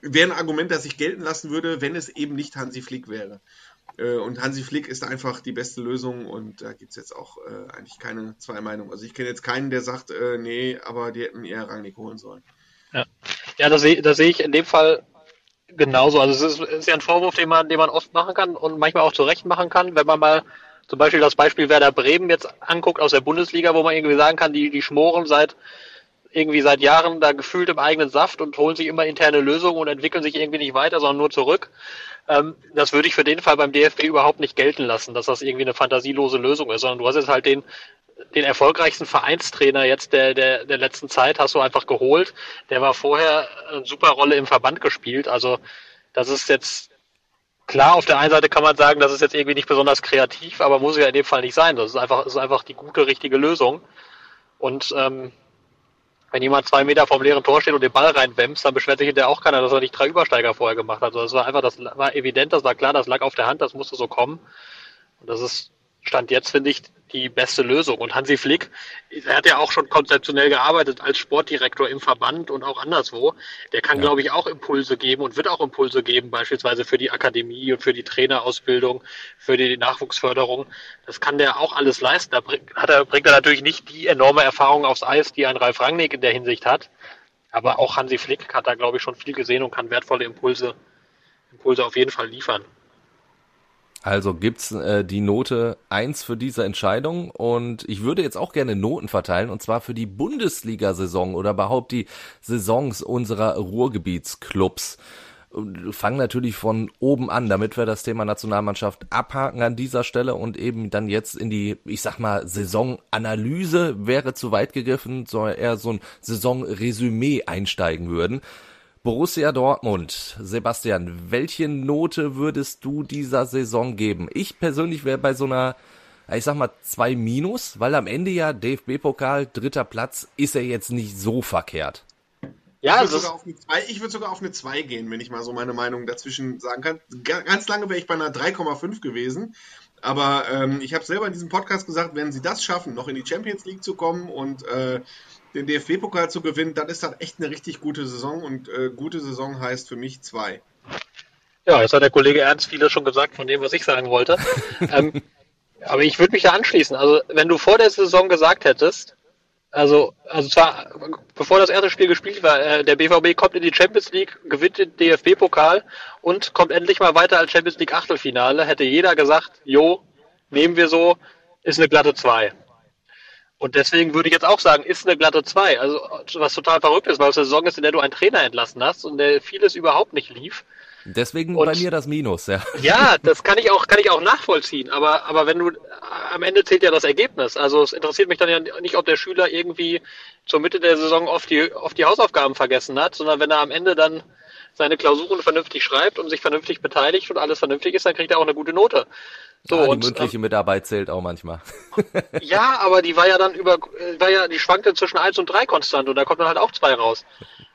Wäre ein Argument, das ich gelten lassen würde, wenn es eben nicht Hansi Flick wäre. Äh, und Hansi Flick ist einfach die beste Lösung und da gibt es jetzt auch äh, eigentlich keine zwei Meinungen. Also ich kenne jetzt keinen, der sagt, äh, nee, aber die hätten eher Rangnick holen sollen. Ja, ja da sehe seh ich in dem Fall Genauso, also es ist, ist, ja ein Vorwurf, den man, den man oft machen kann und manchmal auch zurecht machen kann, wenn man mal zum Beispiel das Beispiel Werder Bremen jetzt anguckt aus der Bundesliga, wo man irgendwie sagen kann, die, die schmoren seit irgendwie seit Jahren da gefühlt im eigenen Saft und holen sich immer interne Lösungen und entwickeln sich irgendwie nicht weiter, sondern nur zurück. Ähm, das würde ich für den Fall beim DFB überhaupt nicht gelten lassen, dass das irgendwie eine fantasielose Lösung ist, sondern du hast jetzt halt den den erfolgreichsten Vereinstrainer jetzt der, der, der letzten Zeit hast du einfach geholt. Der war vorher eine super Rolle im Verband gespielt. Also das ist jetzt klar, auf der einen Seite kann man sagen, das ist jetzt irgendwie nicht besonders kreativ, aber muss ja in dem Fall nicht sein. Das ist einfach, ist einfach die gute, richtige Lösung. Und ähm, wenn jemand zwei Meter vom leeren Tor steht und den Ball reinwämst, dann beschwert sich hinterher auch keiner, dass er nicht drei Übersteiger vorher gemacht hat. Also das war einfach, das war evident, das war klar, das lag auf der Hand, das musste so kommen. Und das ist Stand jetzt finde ich die beste Lösung. Und Hansi Flick, er hat ja auch schon konzeptionell gearbeitet als Sportdirektor im Verband und auch anderswo. Der kann, ja. glaube ich, auch Impulse geben und wird auch Impulse geben, beispielsweise für die Akademie und für die Trainerausbildung, für die Nachwuchsförderung. Das kann der auch alles leisten. Da bringt, hat er, bringt er natürlich nicht die enorme Erfahrung aufs Eis, die ein Ralf Rangnick in der Hinsicht hat. Aber auch Hansi Flick hat da, glaube ich, schon viel gesehen und kann wertvolle Impulse, Impulse auf jeden Fall liefern. Also gibt's äh, die Note eins für diese Entscheidung und ich würde jetzt auch gerne Noten verteilen und zwar für die Bundesliga-Saison oder überhaupt die Saisons unserer Ruhrgebietsclubs. Fangen natürlich von oben an, damit wir das Thema Nationalmannschaft abhaken an dieser Stelle und eben dann jetzt in die, ich sag mal, Saisonanalyse wäre zu weit gegriffen, soll eher so ein Saisonresümee einsteigen würden. Borussia Dortmund. Sebastian, welche Note würdest du dieser Saison geben? Ich persönlich wäre bei so einer, ich sag mal, zwei Minus, weil am Ende ja DFB-Pokal, dritter Platz, ist er jetzt nicht so verkehrt. Ja, ich würde sogar, würd sogar auf eine 2 gehen, wenn ich mal so meine Meinung dazwischen sagen kann. Ganz lange wäre ich bei einer 3,5 gewesen. Aber ähm, ich habe selber in diesem Podcast gesagt, wenn sie das schaffen, noch in die Champions League zu kommen und äh, den DFB-Pokal zu gewinnen, dann ist das echt eine richtig gute Saison und äh, gute Saison heißt für mich zwei. Ja, jetzt hat der Kollege Ernst vieles schon gesagt von dem, was ich sagen wollte. [laughs] ähm, aber ich würde mich da anschließen. Also, wenn du vor der Saison gesagt hättest, also, also zwar, bevor das erste Spiel gespielt war, äh, der BVB kommt in die Champions League, gewinnt den DFB-Pokal und kommt endlich mal weiter als Champions League Achtelfinale, hätte jeder gesagt, jo, nehmen wir so, ist eine glatte 2. Und deswegen würde ich jetzt auch sagen, ist eine glatte 2. Also, was total verrückt ist, weil es eine Saison ist, in der du einen Trainer entlassen hast und der vieles überhaupt nicht lief. Deswegen Und- bei mir das Minus, ja. Ja, [laughs] das kann ich auch, kann ich auch nachvollziehen. Aber, aber wenn du, am Ende zählt ja das Ergebnis. Also es interessiert mich dann ja nicht, ob der Schüler irgendwie zur Mitte der Saison oft die, oft die Hausaufgaben vergessen hat, sondern wenn er am Ende dann seine Klausuren vernünftig schreibt und sich vernünftig beteiligt und alles vernünftig ist, dann kriegt er auch eine gute Note. So, ja, die und, mündliche Mitarbeit zählt auch manchmal. [laughs] ja, aber die war ja dann über, äh, war ja, die schwankte zwischen 1 und 3 konstant und da kommt dann halt auch 2 raus.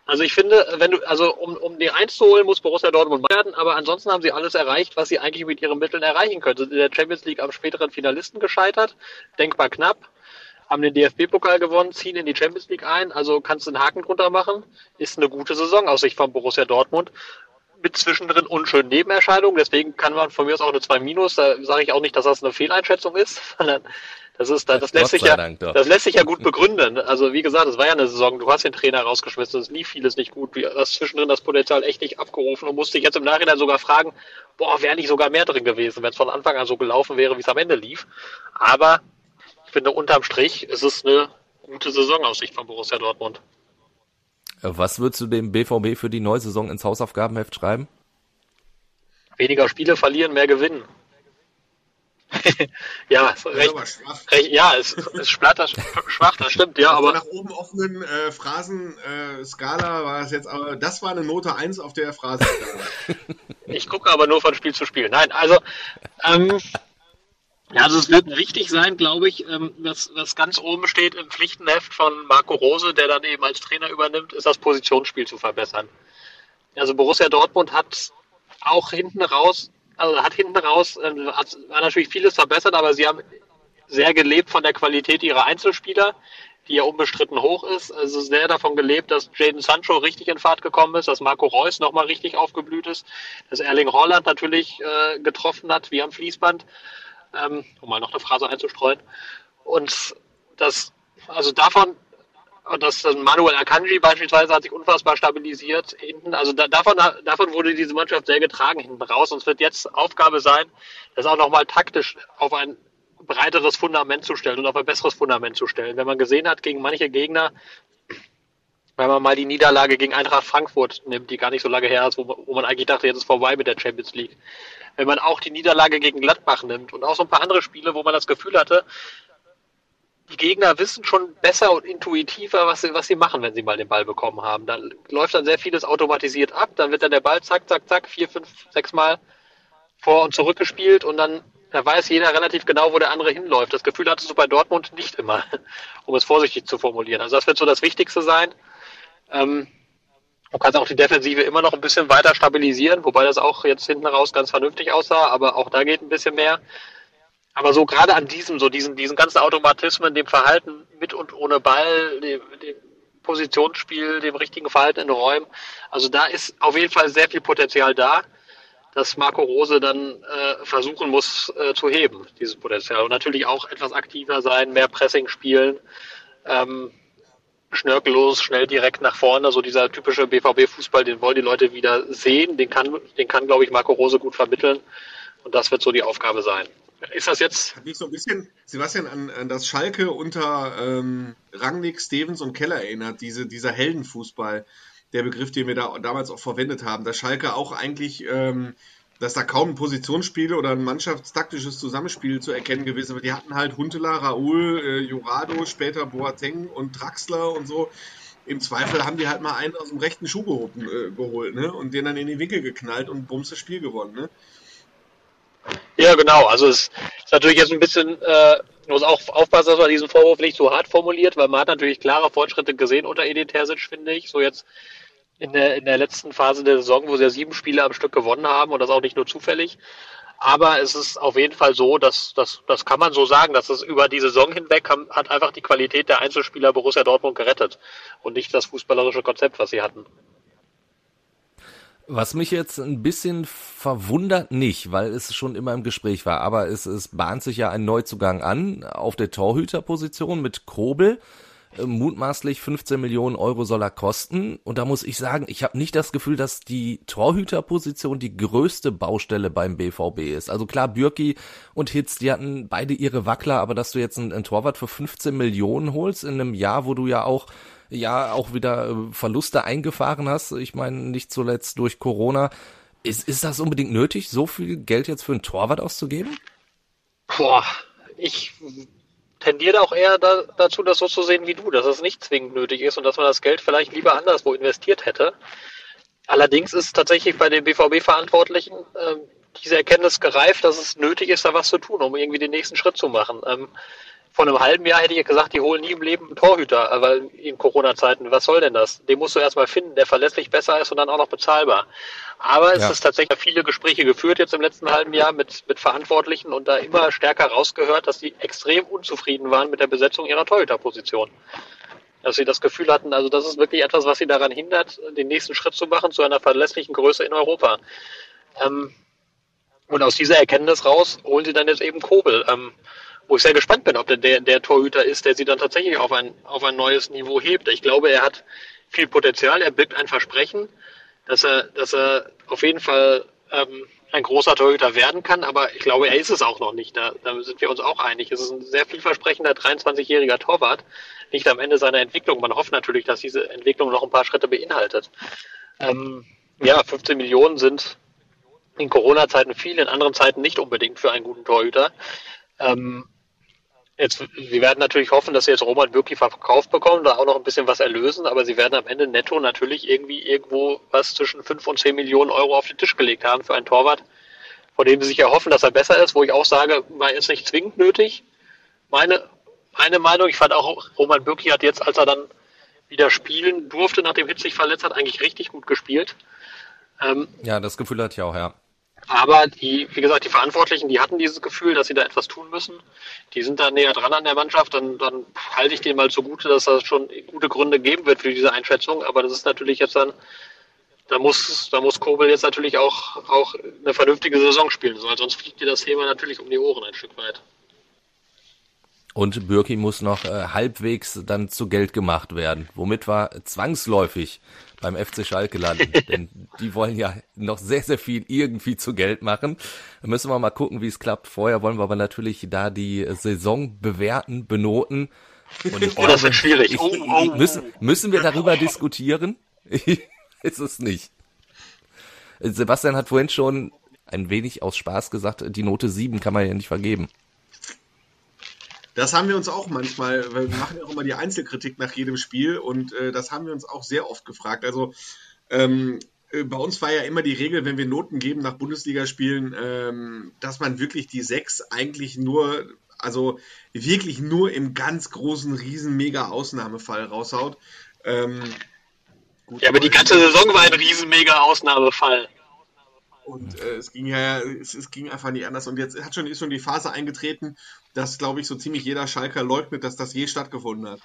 Also ich finde, wenn du, also um, um die 1 zu holen, muss Borussia Dortmund werden, aber ansonsten haben sie alles erreicht, was sie eigentlich mit ihren Mitteln erreichen können. Sind in der Champions League am späteren Finalisten gescheitert, denkbar knapp, haben den DFB-Pokal gewonnen, ziehen in die Champions League ein, also kannst du einen Haken drunter machen, ist eine gute Saison aus Sicht von Borussia Dortmund mit zwischendrin unschönen Nebenerscheinungen. Deswegen kann man von mir aus auch eine 2 Minus. Da sage ich auch nicht, dass das eine Fehleinschätzung ist, [laughs] sondern das ist, das, das lässt sich ja, Dank das lässt sich ja gut begründen. Also wie gesagt, es war ja eine Saison. Du hast den Trainer rausgeschmissen. Es lief vieles nicht gut. Du hast zwischendrin das Potenzial echt nicht abgerufen und musst dich jetzt im Nachhinein sogar fragen, boah, wäre nicht sogar mehr drin gewesen, wenn es von Anfang an so gelaufen wäre, wie es am Ende lief. Aber ich finde, unterm Strich ist es eine gute Saison aus Sicht von Borussia Dortmund. Was würdest du dem BVB für die neue Saison ins Hausaufgabenheft schreiben? Weniger Spiele verlieren, mehr gewinnen. [laughs] ja, ist recht, recht, ja, es ist, ist splatter, [laughs] schwach, das stimmt, ja, der aber nach oben offenen äh, Phrasenskala äh, Skala war es jetzt, aber das war eine Note 1 auf der Phrasenskala. [laughs] ich gucke aber nur von Spiel zu Spiel. Nein, also, ähm, ja, also es wird wichtig sein, glaube ich, ähm, was, was ganz oben steht im Pflichtenheft von Marco Rose, der dann eben als Trainer übernimmt, ist das Positionsspiel zu verbessern. Also Borussia Dortmund hat auch hinten raus, also hat hinten raus, äh, hat, natürlich vieles verbessert, aber sie haben sehr gelebt von der Qualität ihrer Einzelspieler, die ja unbestritten hoch ist. Also sehr davon gelebt, dass Jaden Sancho richtig in Fahrt gekommen ist, dass Marco Reus nochmal richtig aufgeblüht ist, dass Erling Haaland natürlich äh, getroffen hat, wie am Fließband, ähm, um mal noch eine Phrase einzustreuen. Und das, also davon, und das das Manuel Akanji beispielsweise hat sich unfassbar stabilisiert hinten. Also da, davon, davon wurde diese Mannschaft sehr getragen hinten raus. Und es wird jetzt Aufgabe sein, das auch nochmal taktisch auf ein breiteres Fundament zu stellen und auf ein besseres Fundament zu stellen. Wenn man gesehen hat, gegen manche Gegner, wenn man mal die Niederlage gegen Eintracht Frankfurt nimmt, die gar nicht so lange her ist, wo, man- wo man eigentlich dachte, jetzt ist vorbei mit der Champions League. Wenn man auch die Niederlage gegen Gladbach nimmt und auch so ein paar andere Spiele, wo man das Gefühl hatte, die Gegner wissen schon besser und intuitiver, was sie, was sie machen, wenn sie mal den Ball bekommen haben. Da läuft dann sehr vieles automatisiert ab, dann wird dann der Ball zack, zack, zack, vier, fünf, sechs Mal vor und zurück gespielt und dann da weiß jeder relativ genau, wo der andere hinläuft. Das Gefühl hattest du bei Dortmund nicht immer, [laughs] um es vorsichtig zu formulieren. Also das wird so das Wichtigste sein. Ähm, du kannst auch die Defensive immer noch ein bisschen weiter stabilisieren, wobei das auch jetzt hinten raus ganz vernünftig aussah, aber auch da geht ein bisschen mehr. Aber so gerade an diesem, so diesen, diesen ganzen Automatismen, dem Verhalten mit und ohne Ball, dem, dem Positionsspiel, dem richtigen Verhalten in Räumen, also da ist auf jeden Fall sehr viel Potenzial da, dass Marco Rose dann äh, versuchen muss äh, zu heben, dieses Potenzial. Und natürlich auch etwas aktiver sein, mehr Pressing spielen, ähm, schnörkellos, schnell direkt nach vorne, so dieser typische BVB-Fußball, den wollen die Leute wieder sehen, den kann, den kann, glaube ich, Marco Rose gut vermitteln. Und das wird so die Aufgabe sein. Ist das jetzt Hat mich so ein bisschen, Sebastian, an, an das Schalke unter ähm, Rangnick, Stevens und Keller erinnert, diese, dieser Heldenfußball, der Begriff, den wir da damals auch verwendet haben, dass Schalke auch eigentlich, ähm, dass da kaum ein Positionsspiel oder ein mannschaftstaktisches Zusammenspiel zu erkennen gewesen war. Die hatten halt Huntela, Raoul, äh, Jurado, später Boateng und Draxler und so. Im Zweifel haben die halt mal einen aus dem rechten Schuh geholt, äh, geholt ne? und den dann in die Winkel geknallt und bums das Spiel gewonnen. Ne? Ja, genau. Also es ist natürlich jetzt ein bisschen, äh, muss auch aufpassen, dass man diesen Vorwurf nicht so hart formuliert, weil man hat natürlich klare Fortschritte gesehen unter Edin Terzic, finde ich. So jetzt in der, in der letzten Phase der Saison, wo sie ja sieben Spiele am Stück gewonnen haben und das auch nicht nur zufällig. Aber es ist auf jeden Fall so, dass das, das kann man so sagen, dass es über die Saison hinweg haben, hat einfach die Qualität der Einzelspieler Borussia Dortmund gerettet und nicht das fußballerische Konzept, was sie hatten. Was mich jetzt ein bisschen verwundert nicht, weil es schon immer im Gespräch war, aber es, es bahnt sich ja ein Neuzugang an auf der Torhüterposition mit Kobel. Äh, mutmaßlich 15 Millionen Euro soll er kosten. Und da muss ich sagen, ich habe nicht das Gefühl, dass die Torhüterposition die größte Baustelle beim BVB ist. Also klar, Bürki und Hitz, die hatten beide ihre Wackler, aber dass du jetzt einen, einen Torwart für 15 Millionen holst in einem Jahr, wo du ja auch ja auch wieder äh, Verluste eingefahren hast, ich meine nicht zuletzt durch Corona, ist, ist das unbedingt nötig, so viel Geld jetzt für einen Torwart auszugeben? Boah, ich tendiere auch eher da, dazu, das so zu sehen wie du, dass es nicht zwingend nötig ist und dass man das Geld vielleicht lieber anderswo investiert hätte. Allerdings ist tatsächlich bei den BVB-Verantwortlichen äh, diese Erkenntnis gereift, dass es nötig ist, da was zu tun, um irgendwie den nächsten Schritt zu machen. Ähm, vor einem halben Jahr hätte ich gesagt, die holen nie im Leben einen Torhüter, aber in Corona-Zeiten, was soll denn das? Den musst du erstmal finden, der verlässlich besser ist und dann auch noch bezahlbar. Aber es ja. ist tatsächlich viele Gespräche geführt jetzt im letzten halben Jahr mit, mit Verantwortlichen und da immer stärker rausgehört, dass sie extrem unzufrieden waren mit der Besetzung ihrer Torhüterposition. Dass sie das Gefühl hatten, also das ist wirklich etwas, was sie daran hindert, den nächsten Schritt zu machen zu einer verlässlichen Größe in Europa. Ähm, und aus dieser Erkenntnis raus holen sie dann jetzt eben Kobel. Ähm, wo ich sehr gespannt bin, ob der, der, der Torhüter ist, der sie dann tatsächlich auf ein, auf ein neues Niveau hebt. Ich glaube, er hat viel Potenzial, er birgt ein Versprechen, dass er, dass er auf jeden Fall ähm, ein großer Torhüter werden kann, aber ich glaube, er ist es auch noch nicht. Da, da sind wir uns auch einig. Es ist ein sehr vielversprechender 23-jähriger Torwart, nicht am Ende seiner Entwicklung. Man hofft natürlich, dass diese Entwicklung noch ein paar Schritte beinhaltet. Ähm, ja, 15 Millionen sind in Corona-Zeiten viel, in anderen Zeiten nicht unbedingt für einen guten Torhüter. Ähm, Jetzt, sie werden natürlich hoffen, dass sie jetzt Roman wirklich verkauft bekommen, da auch noch ein bisschen was erlösen, aber sie werden am Ende netto natürlich irgendwie irgendwo was zwischen 5 und 10 Millionen Euro auf den Tisch gelegt haben für einen Torwart, von dem sie sich erhoffen, dass er besser ist, wo ich auch sage, war jetzt nicht zwingend nötig. Meine, meine Meinung, ich fand auch, Roman Bürki hat jetzt, als er dann wieder spielen durfte, nachdem Hitz sich verletzt hat, eigentlich richtig gut gespielt. Ähm, ja, das Gefühl hatte ich auch, ja. Aber die, wie gesagt, die Verantwortlichen, die hatten dieses Gefühl, dass sie da etwas tun müssen. Die sind da näher dran an der Mannschaft. Dann, dann halte ich denen mal zugute, dass das schon gute Gründe geben wird für diese Einschätzung. Aber das ist natürlich jetzt dann, da muss, da muss Kobel jetzt natürlich auch, auch eine vernünftige Saison spielen, sonst fliegt dir das Thema natürlich um die Ohren ein Stück weit. Und Bürki muss noch äh, halbwegs dann zu Geld gemacht werden. Womit war zwangsläufig beim FC Schalke landen. [laughs] Denn die wollen ja noch sehr, sehr viel irgendwie zu Geld machen. Da müssen wir mal gucken, wie es klappt. Vorher wollen wir aber natürlich da die Saison bewerten, benoten. Und oh, das wird schwierig. Ich, oh, oh, müssen, müssen wir darüber diskutieren? [laughs] ist es nicht. Sebastian hat vorhin schon ein wenig aus Spaß gesagt, die Note 7 kann man ja nicht vergeben. Das haben wir uns auch manchmal, weil wir machen ja auch immer die Einzelkritik nach jedem Spiel und äh, das haben wir uns auch sehr oft gefragt. Also ähm, äh, bei uns war ja immer die Regel, wenn wir Noten geben nach Bundesligaspielen, ähm, dass man wirklich die sechs eigentlich nur, also wirklich nur im ganz großen, riesen, mega Ausnahmefall raushaut. Ähm, gut, ja, aber die ganze Saison war ein riesen, mega Ausnahmefall. Und äh, es ging ja, es, es, ging einfach nicht anders. Und jetzt hat schon, ist schon die Phase eingetreten, dass, glaube ich, so ziemlich jeder Schalker leugnet, dass das je stattgefunden hat.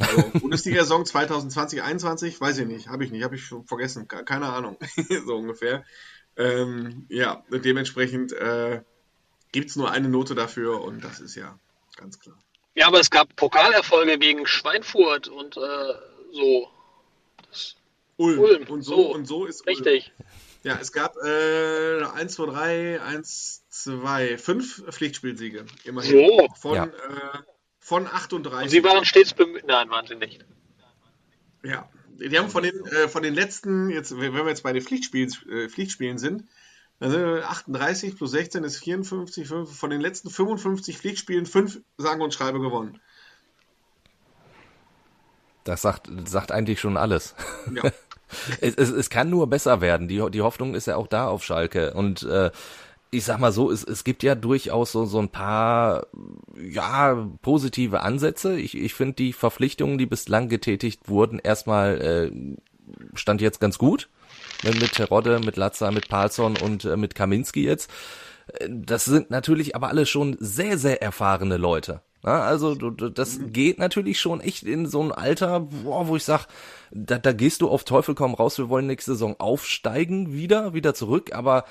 Also, [laughs] Bundesliga-Saison 2020, 2021, weiß ich nicht, habe ich nicht, habe ich schon vergessen, keine Ahnung, [laughs] so ungefähr. Ähm, ja, dementsprechend äh, gibt es nur eine Note dafür und das ist ja ganz klar. Ja, aber es gab Pokalerfolge gegen Schweinfurt und äh, so. Ulm. Ulm. Und so, so, und so ist Richtig. Ulm. Ja, es gab äh, 1, 2, 3, 1, 2, 5 Pflichtspielsiege. Immerhin. So. Von, ja. äh, von 38. Und sie waren stets bemüht. Nein, waren sie nicht. Ja. Die haben von den, äh, von den letzten, jetzt, wenn wir jetzt bei den Pflichtspielen, äh, Pflichtspielen sind, dann sind 38 plus 16 ist 54, 5, von den letzten 55 Pflichtspielen 5 sagen und schreibe gewonnen. Das sagt, sagt eigentlich schon alles. Ja. [laughs] [laughs] es, es, es kann nur besser werden. Die, die Hoffnung ist ja auch da auf Schalke. Und äh, ich sag mal so, es, es gibt ja durchaus so, so ein paar ja, positive Ansätze. Ich, ich finde die Verpflichtungen, die bislang getätigt wurden, erstmal äh, stand jetzt ganz gut. Mit, Terodde, mit Latza, mit Palsson und äh, mit Kaminski jetzt. Äh, das sind natürlich aber alle schon sehr, sehr erfahrene Leute. Ja, also du, du, das mhm. geht natürlich schon echt in so ein Alter, boah, wo ich sag, da, da gehst du auf Teufel komm raus, wir wollen nächste Saison aufsteigen wieder, wieder zurück, aber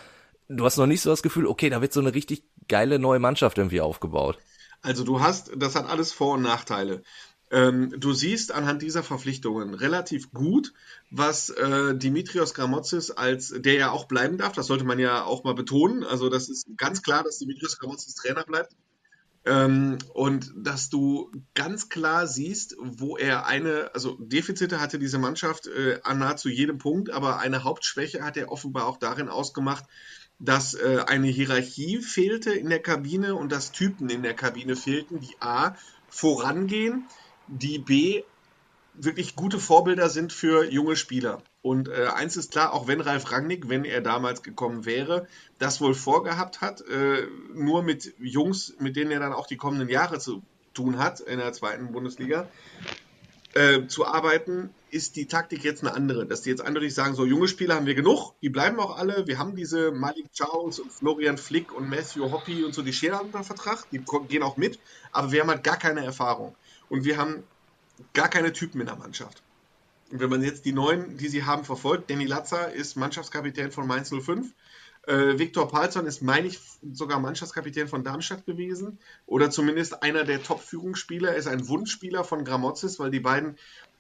du hast noch nicht so das Gefühl, okay, da wird so eine richtig geile neue Mannschaft irgendwie aufgebaut. Also du hast, das hat alles Vor- und Nachteile. Ähm, du siehst anhand dieser Verpflichtungen relativ gut, was äh, Dimitrios Gramotzis als, der ja auch bleiben darf, das sollte man ja auch mal betonen. Also das ist ganz klar, dass Dimitrios Gramotzis Trainer bleibt. Ähm, und dass du ganz klar siehst, wo er eine, also Defizite hatte diese Mannschaft äh, an nahezu jedem Punkt, aber eine Hauptschwäche hat er offenbar auch darin ausgemacht, dass äh, eine Hierarchie fehlte in der Kabine und dass Typen in der Kabine fehlten, die A vorangehen, die B wirklich gute Vorbilder sind für junge Spieler. Und äh, eins ist klar, auch wenn Ralf Rangnick, wenn er damals gekommen wäre, das wohl vorgehabt hat, äh, nur mit Jungs, mit denen er dann auch die kommenden Jahre zu tun hat in der zweiten Bundesliga, äh, zu arbeiten, ist die Taktik jetzt eine andere. Dass die jetzt eindeutig sagen, so junge Spieler haben wir genug, die bleiben auch alle. Wir haben diese Malik Charles und Florian Flick und Matthew Hoppy und so, die stehen unter Vertrag, die gehen auch mit, aber wir haben halt gar keine Erfahrung. Und wir haben gar keine Typen in der Mannschaft. Wenn man jetzt die neuen, die sie haben, verfolgt, Danny Latzer ist Mannschaftskapitän von Mainz 05. Äh, Viktor Palzon ist, meine ich, sogar Mannschaftskapitän von Darmstadt gewesen. Oder zumindest einer der Top-Führungsspieler. Er ist ein Wunschspieler von Gramozis, weil die beiden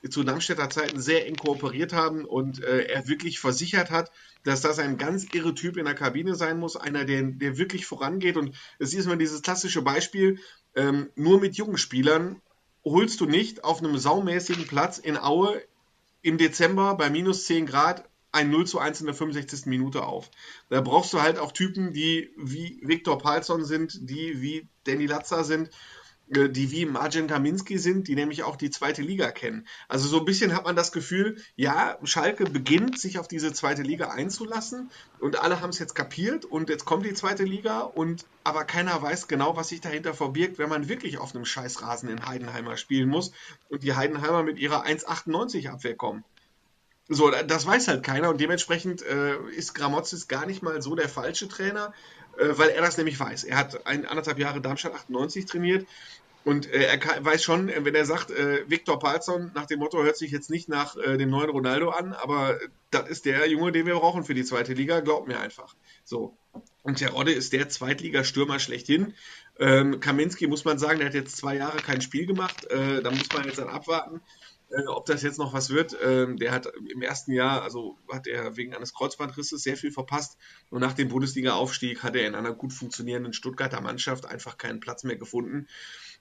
zu Darmstädter Zeiten sehr eng kooperiert haben und äh, er wirklich versichert hat, dass das ein ganz irre Typ in der Kabine sein muss, einer, der, der wirklich vorangeht. Und es ist immer dieses klassische Beispiel, ähm, nur mit jungen Spielern holst du nicht auf einem saumäßigen Platz in Aue im Dezember bei minus 10 Grad ein 0 zu 1 in der 65. Minute auf. Da brauchst du halt auch Typen, die wie Viktor Palsson sind, die wie Danny Latzer sind die wie Marcin Kaminski sind, die nämlich auch die zweite Liga kennen. Also so ein bisschen hat man das Gefühl, ja, Schalke beginnt sich auf diese zweite Liga einzulassen und alle haben es jetzt kapiert und jetzt kommt die zweite Liga und aber keiner weiß genau, was sich dahinter verbirgt, wenn man wirklich auf einem Scheißrasen in Heidenheimer spielen muss und die Heidenheimer mit ihrer 1,98 Abwehr kommen. So, das weiß halt keiner und dementsprechend äh, ist Gramozis gar nicht mal so der falsche Trainer, äh, weil er das nämlich weiß. Er hat ein, anderthalb Jahre Darmstadt 98 trainiert und äh, er kann, weiß schon, wenn er sagt, äh, Viktor Palzon nach dem Motto hört sich jetzt nicht nach äh, dem neuen Ronaldo an, aber das ist der Junge, den wir brauchen für die zweite Liga, glaubt mir einfach. So. Und Terodde ist der Zweitligastürmer schlechthin. Ähm, Kaminski muss man sagen, der hat jetzt zwei Jahre kein Spiel gemacht. Äh, da muss man jetzt dann abwarten. Äh, ob das jetzt noch was wird, ähm, der hat im ersten Jahr, also hat er wegen eines Kreuzbandrisses sehr viel verpasst und nach dem Bundesliga-Aufstieg hat er in einer gut funktionierenden Stuttgarter Mannschaft einfach keinen Platz mehr gefunden.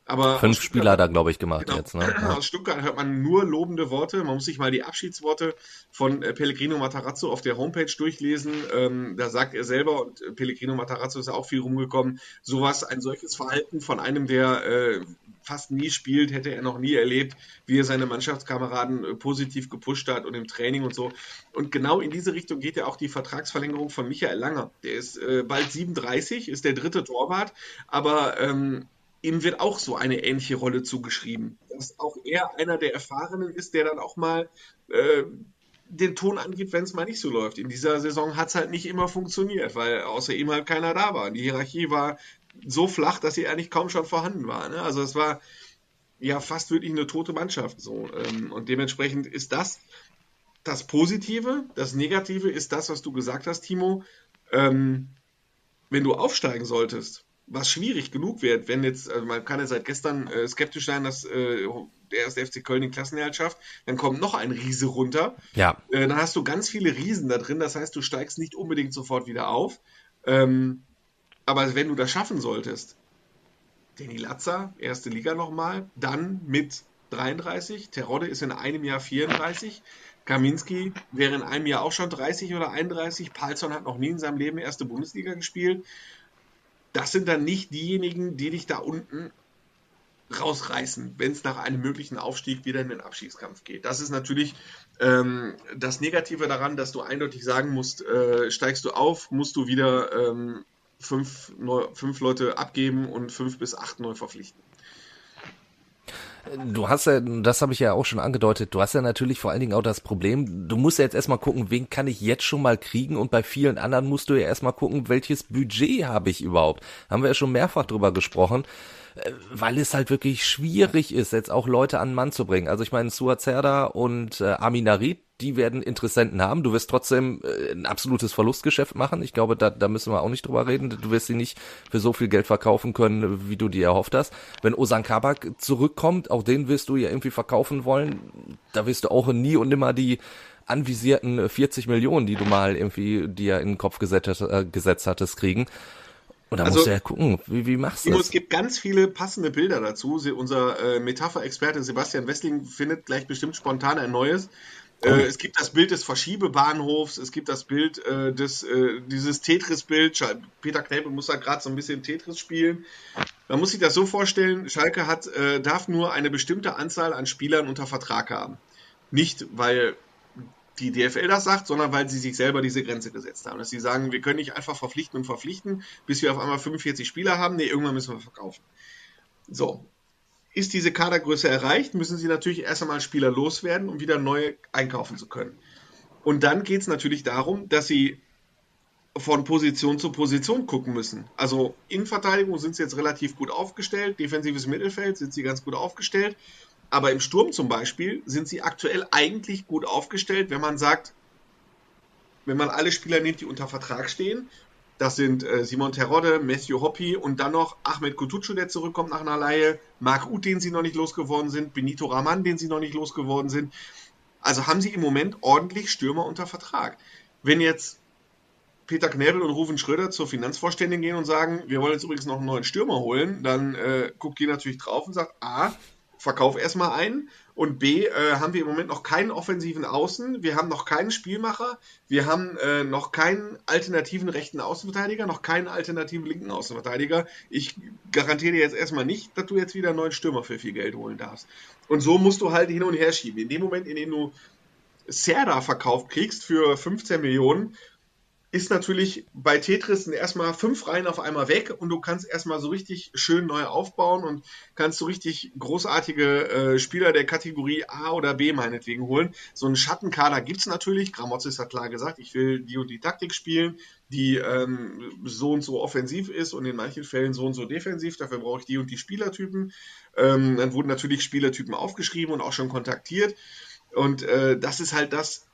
Aber Fünf Spieler hat er, glaube ich, gemacht genau, jetzt. Ne? [clears throat] Ja. Aus Stuttgart hört man nur lobende Worte. Man muss sich mal die Abschiedsworte von äh, Pellegrino Matarazzo auf der Homepage durchlesen. Ähm, da sagt er selber, und äh, Pellegrino Matarazzo ist ja auch viel rumgekommen, sowas, ein solches Verhalten von einem, der äh, fast nie spielt, hätte er noch nie erlebt, wie er seine Mannschaftskameraden äh, positiv gepusht hat und im Training und so. Und genau in diese Richtung geht ja auch die Vertragsverlängerung von Michael Langer. Der ist äh, bald 37, ist der dritte Torwart, aber ähm, ihm wird auch so eine ähnliche Rolle zugeschrieben. Dass auch er einer der Erfahrenen ist, der dann auch mal äh, den Ton angibt, wenn es mal nicht so läuft. In dieser Saison hat es halt nicht immer funktioniert, weil außer ihm halt keiner da war. Die Hierarchie war so flach, dass sie eigentlich kaum schon vorhanden war. Ne? Also es war ja fast wirklich eine tote Mannschaft. So. Ähm, und dementsprechend ist das das Positive. Das Negative ist das, was du gesagt hast, Timo. Ähm, wenn du aufsteigen solltest, was schwierig genug wird, wenn jetzt, also man kann ja seit gestern äh, skeptisch sein, dass äh, der erste FC Köln den Klassenerhalt schafft, dann kommt noch ein Riese runter. Ja. Äh, dann hast du ganz viele Riesen da drin, das heißt, du steigst nicht unbedingt sofort wieder auf. Ähm, aber wenn du das schaffen solltest, Danny Latzer, erste Liga nochmal, dann mit 33, Terodde ist in einem Jahr 34, Kaminski wäre in einem Jahr auch schon 30 oder 31, Palzon hat noch nie in seinem Leben erste Bundesliga gespielt. Das sind dann nicht diejenigen, die dich da unten rausreißen, wenn es nach einem möglichen Aufstieg wieder in den Abstiegskampf geht. Das ist natürlich ähm, das Negative daran, dass du eindeutig sagen musst, äh, steigst du auf, musst du wieder ähm, fünf, neu, fünf Leute abgeben und fünf bis acht neu verpflichten. Du hast ja, das habe ich ja auch schon angedeutet, du hast ja natürlich vor allen Dingen auch das Problem, du musst ja jetzt erstmal gucken, wen kann ich jetzt schon mal kriegen und bei vielen anderen musst du ja erstmal gucken, welches Budget habe ich überhaupt. Haben wir ja schon mehrfach drüber gesprochen, weil es halt wirklich schwierig ist, jetzt auch Leute an den Mann zu bringen. Also ich meine, Suazerda und äh, Aminarit, die werden Interessenten haben. Du wirst trotzdem äh, ein absolutes Verlustgeschäft machen. Ich glaube, da, da müssen wir auch nicht drüber reden. Du wirst sie nicht für so viel Geld verkaufen können, wie du dir erhofft hast. Wenn Osan Kabak zurückkommt, auch den wirst du ja irgendwie verkaufen wollen. Da wirst du auch nie und nimmer die anvisierten 40 Millionen, die du mal irgendwie dir in den Kopf gesetzt, äh, gesetzt hattest, kriegen. Und da also, musst du ja gucken, wie, wie machst du das? Es gibt ganz viele passende Bilder dazu. Unser äh, Metapher-Experte Sebastian Wessling findet gleich bestimmt spontan ein neues. Äh, es gibt das Bild des Verschiebebahnhofs, es gibt das Bild äh, des, äh, dieses Tetris-Bild. Peter Knebel muss da gerade so ein bisschen Tetris spielen. Man muss sich das so vorstellen, Schalke hat, äh, darf nur eine bestimmte Anzahl an Spielern unter Vertrag haben. Nicht, weil die DFL das sagt, sondern weil sie sich selber diese Grenze gesetzt haben. Dass sie sagen, wir können nicht einfach verpflichten und verpflichten, bis wir auf einmal 45 Spieler haben. Nee, irgendwann müssen wir verkaufen. So, ist diese Kadergröße erreicht, müssen sie natürlich erst einmal Spieler loswerden, um wieder neue einkaufen zu können. Und dann geht es natürlich darum, dass sie von Position zu Position gucken müssen. Also in Verteidigung sind sie jetzt relativ gut aufgestellt, defensives Mittelfeld sind sie ganz gut aufgestellt, aber im Sturm zum Beispiel sind sie aktuell eigentlich gut aufgestellt, wenn man sagt, wenn man alle Spieler nimmt, die unter Vertrag stehen das sind äh, Simon Terodde, Matthew Hoppy und dann noch Ahmed Kutucu, der zurückkommt nach einer Laie, Marc Uth, den sie noch nicht losgeworden sind, Benito Raman, den sie noch nicht losgeworden sind. Also haben sie im Moment ordentlich Stürmer unter Vertrag. Wenn jetzt Peter Knebel und Rufen Schröder zur Finanzvorständin gehen und sagen, wir wollen jetzt übrigens noch einen neuen Stürmer holen, dann äh, guckt die natürlich drauf und sagt, A, verkauf erstmal einen und B, äh, haben wir im Moment noch keinen offensiven Außen, wir haben noch keinen Spielmacher, wir haben äh, noch keinen alternativen rechten Außenverteidiger, noch keinen alternativen linken Außenverteidiger. Ich garantiere dir jetzt erstmal nicht, dass du jetzt wieder einen neuen Stürmer für viel Geld holen darfst. Und so musst du halt hin und her schieben. In dem Moment, in dem du Serda verkauft kriegst für 15 Millionen, ist natürlich bei Tetris erstmal fünf Reihen auf einmal weg und du kannst erstmal so richtig schön neu aufbauen und kannst so richtig großartige äh, Spieler der Kategorie A oder B meinetwegen holen. So einen Schattenkader gibt es natürlich. Gramozis hat klar gesagt, ich will die und die Taktik spielen, die ähm, so und so offensiv ist und in manchen Fällen so und so defensiv. Dafür brauche ich die und die Spielertypen. Ähm, dann wurden natürlich Spielertypen aufgeschrieben und auch schon kontaktiert. Und äh, das ist halt das,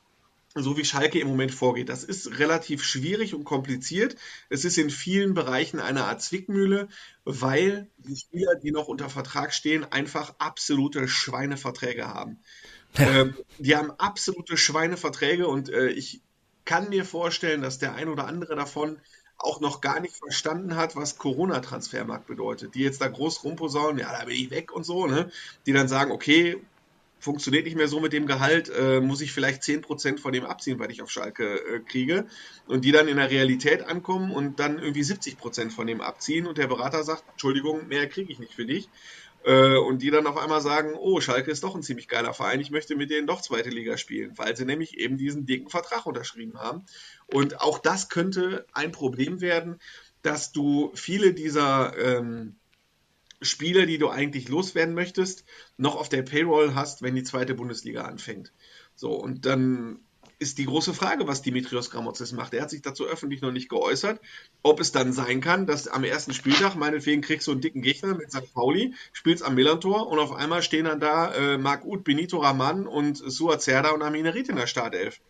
so wie Schalke im Moment vorgeht. Das ist relativ schwierig und kompliziert. Es ist in vielen Bereichen eine Art Zwickmühle, weil die Spieler, die noch unter Vertrag stehen, einfach absolute Schweineverträge haben. ähm, die haben absolute Schweineverträge und äh, ich kann mir vorstellen, dass der ein oder andere davon auch noch gar nicht verstanden hat, was Corona-Transfermarkt bedeutet. Die jetzt da groß rumposaunen, ja, da bin ich weg und so, ne? Die dann sagen, okay, funktioniert nicht mehr so mit dem Gehalt, äh, muss ich vielleicht 10% von dem abziehen, weil ich auf Schalke äh, kriege. Und die dann in der Realität ankommen und dann irgendwie 70% von dem abziehen und der Berater sagt, Entschuldigung, mehr kriege ich nicht für dich. Äh, und die dann auf einmal sagen, oh, Schalke ist doch ein ziemlich geiler Verein, ich möchte mit denen doch zweite Liga spielen, weil sie nämlich eben diesen dicken Vertrag unterschrieben haben. Und auch das könnte ein Problem werden, dass du viele dieser ähm, Spieler, die du eigentlich loswerden möchtest, noch auf der Payroll hast, wenn die zweite Bundesliga anfängt. So, und dann ist die große Frage, was Dimitrios Gramotzes macht. Er hat sich dazu öffentlich noch nicht geäußert, ob es dann sein kann, dass am ersten Spieltag, meinetwegen kriegst du einen dicken Gegner mit St. Pauli, spielst am Millantor und auf einmal stehen dann da äh, Marc Uth, Benito Raman und Suat Zerda und Amine Ried in der Startelf.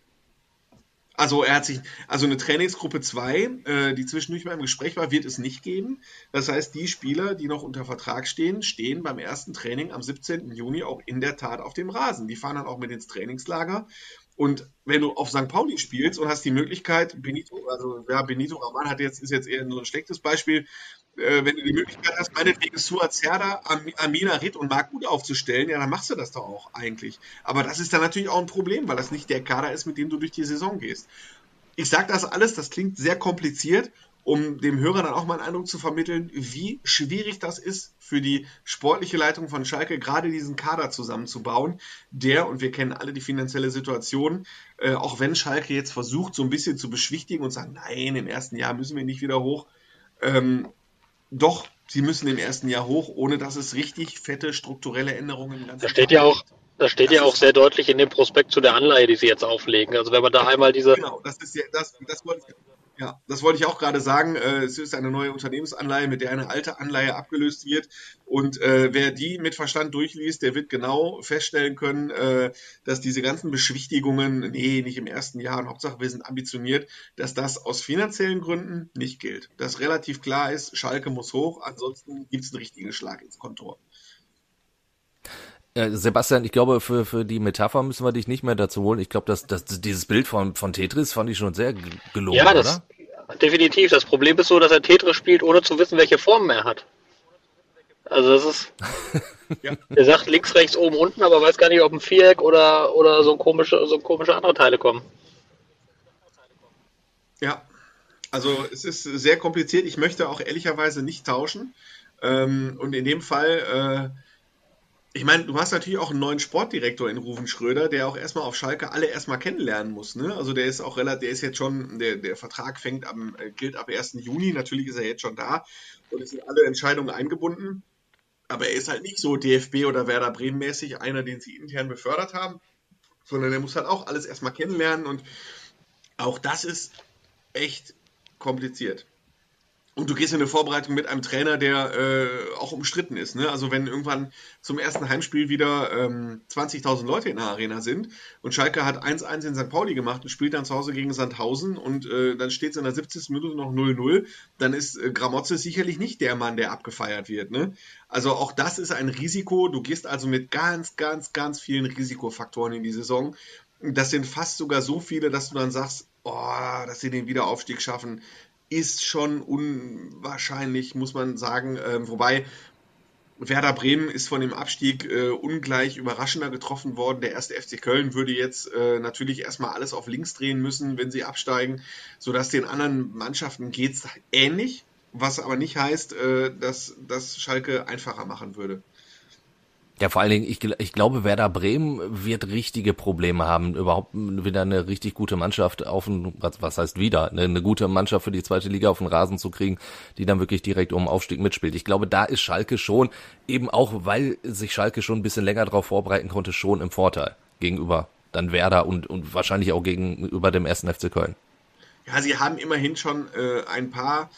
Also er hat sich, also eine Trainingsgruppe 2, äh, die zwischendurch mal im Gespräch war, wird es nicht geben. Das heißt, die Spieler, die noch unter Vertrag stehen, stehen beim ersten Training am 17. Juni auch in der Tat auf dem Rasen. Die fahren dann auch mit ins Trainingslager. Und wenn du auf St. Pauli spielst und hast die Möglichkeit, Benito, also ja, Benito Raman hat jetzt, ist jetzt eher nur ein schlechtes Beispiel, äh, wenn du die Möglichkeit hast, meinetwegen Suat Serda, Am Amina Ritt und Marc Gut aufzustellen, ja, dann machst du das doch auch eigentlich. Aber das ist dann natürlich auch ein Problem, weil das nicht der Kader ist, mit dem du durch die Saison gehst. Ich sage das alles, das klingt sehr kompliziert, um dem Hörer dann auch mal einen Eindruck zu vermitteln, wie schwierig das ist für die sportliche Leitung von Schalke, gerade diesen Kader zusammenzubauen, der, und wir kennen alle die finanzielle Situation, äh, auch wenn Schalke jetzt versucht, so ein bisschen zu beschwichtigen und sagen, nein, im ersten Jahr müssen wir nicht wieder hoch, ähm, doch, sie müssen im ersten Jahr hoch, ohne dass es richtig fette strukturelle Änderungen im ganzen Da steht ja auch, Das steht das ja auch sehr deutlich in dem Prospekt zu der Anleihe, die sie jetzt auflegen. Also wenn man da einmal diese. Genau, das ist ja, das, das wollte ich, ja, das wollte ich auch gerade sagen. Äh, es ist eine neue Unternehmensanleihe, mit der eine alte Anleihe abgelöst wird. Und äh, wer die mit Verstand durchliest, der wird genau feststellen können, äh, dass diese ganzen Beschwichtigungen, nee, nicht im ersten Jahr und Hauptsache wir sind ambitioniert, dass das aus finanziellen Gründen nicht gilt. Dass relativ klar ist, Schalke muss hoch, ansonsten gibt es einen richtigen Schlag ins Kontor. Ja, Sebastian, ich glaube, für, für die Metapher müssen wir dich nicht mehr dazu holen. Ich glaube, dass, dass dieses Bild von, von Tetris fand ich schon sehr gelungen, ja, das, oder? Definitiv. Das Problem ist so, dass er Tetris spielt, ohne zu wissen, welche Formen er hat. Also das ist. [laughs] ja. Er sagt links, rechts, oben, unten, aber weiß gar nicht, ob ein Viereck oder, oder so, komische, so komische andere Teile kommen. Ja. Also es ist sehr kompliziert. Ich möchte auch ehrlicherweise nicht tauschen. Ähm, und in dem Fall. Ich meine, du hast natürlich auch einen neuen Sportdirektor in Ruven Schröder, der auch erstmal auf Schalke alle erstmal kennenlernen muss. Ne? Also der ist auch relativ, der ist jetzt schon, der, der Vertrag fängt am, äh, gilt ab 1. Juni, natürlich ist er jetzt schon da und es sind alle Entscheidungen eingebunden. Aber er ist halt nicht so DFB oder Werder Bremen mäßig einer, den sie intern befördert haben, sondern er muss halt auch alles erstmal kennenlernen und auch das ist echt kompliziert. Und du gehst in eine Vorbereitung mit einem Trainer, der äh, auch umstritten ist. Ne? Also wenn irgendwann zum ersten Heimspiel wieder ähm, 20.000 Leute in der Arena sind und Schalke hat 1-1 in St. Pauli gemacht und spielt dann zu Hause gegen Sandhausen und äh, dann steht es in der 70. Minute noch 0-0, dann ist äh, Gramozze sicherlich nicht der Mann, der abgefeiert wird. Ne? Also auch das ist ein Risiko. Du gehst also mit ganz, ganz, ganz vielen Risikofaktoren in die Saison. Das sind fast sogar so viele, dass du dann sagst, oh, dass sie den Wiederaufstieg schaffen, ist schon unwahrscheinlich, muss man sagen. Ähm, wobei Werder Bremen ist von dem Abstieg äh, ungleich überraschender getroffen worden. Der erste FC Köln würde jetzt äh, natürlich erstmal alles auf links drehen müssen, wenn sie absteigen, sodass den anderen Mannschaften geht es ähnlich, was aber nicht heißt, äh, dass das Schalke einfacher machen würde. Ja, vor allen Dingen, ich, ich glaube, Werder Bremen wird richtige Probleme haben, überhaupt wieder eine richtig gute Mannschaft auf ein, was, was heißt wieder, eine, eine gute Mannschaft für die zweite Liga auf den Rasen zu kriegen, die dann wirklich direkt um Aufstieg mitspielt. Ich glaube, da ist Schalke schon, eben auch, weil sich Schalke schon ein bisschen länger darauf vorbereiten konnte, schon im Vorteil gegenüber dann Werder und, und wahrscheinlich auch gegenüber dem ersten FC Köln. Ja, sie haben immerhin schon äh, ein paar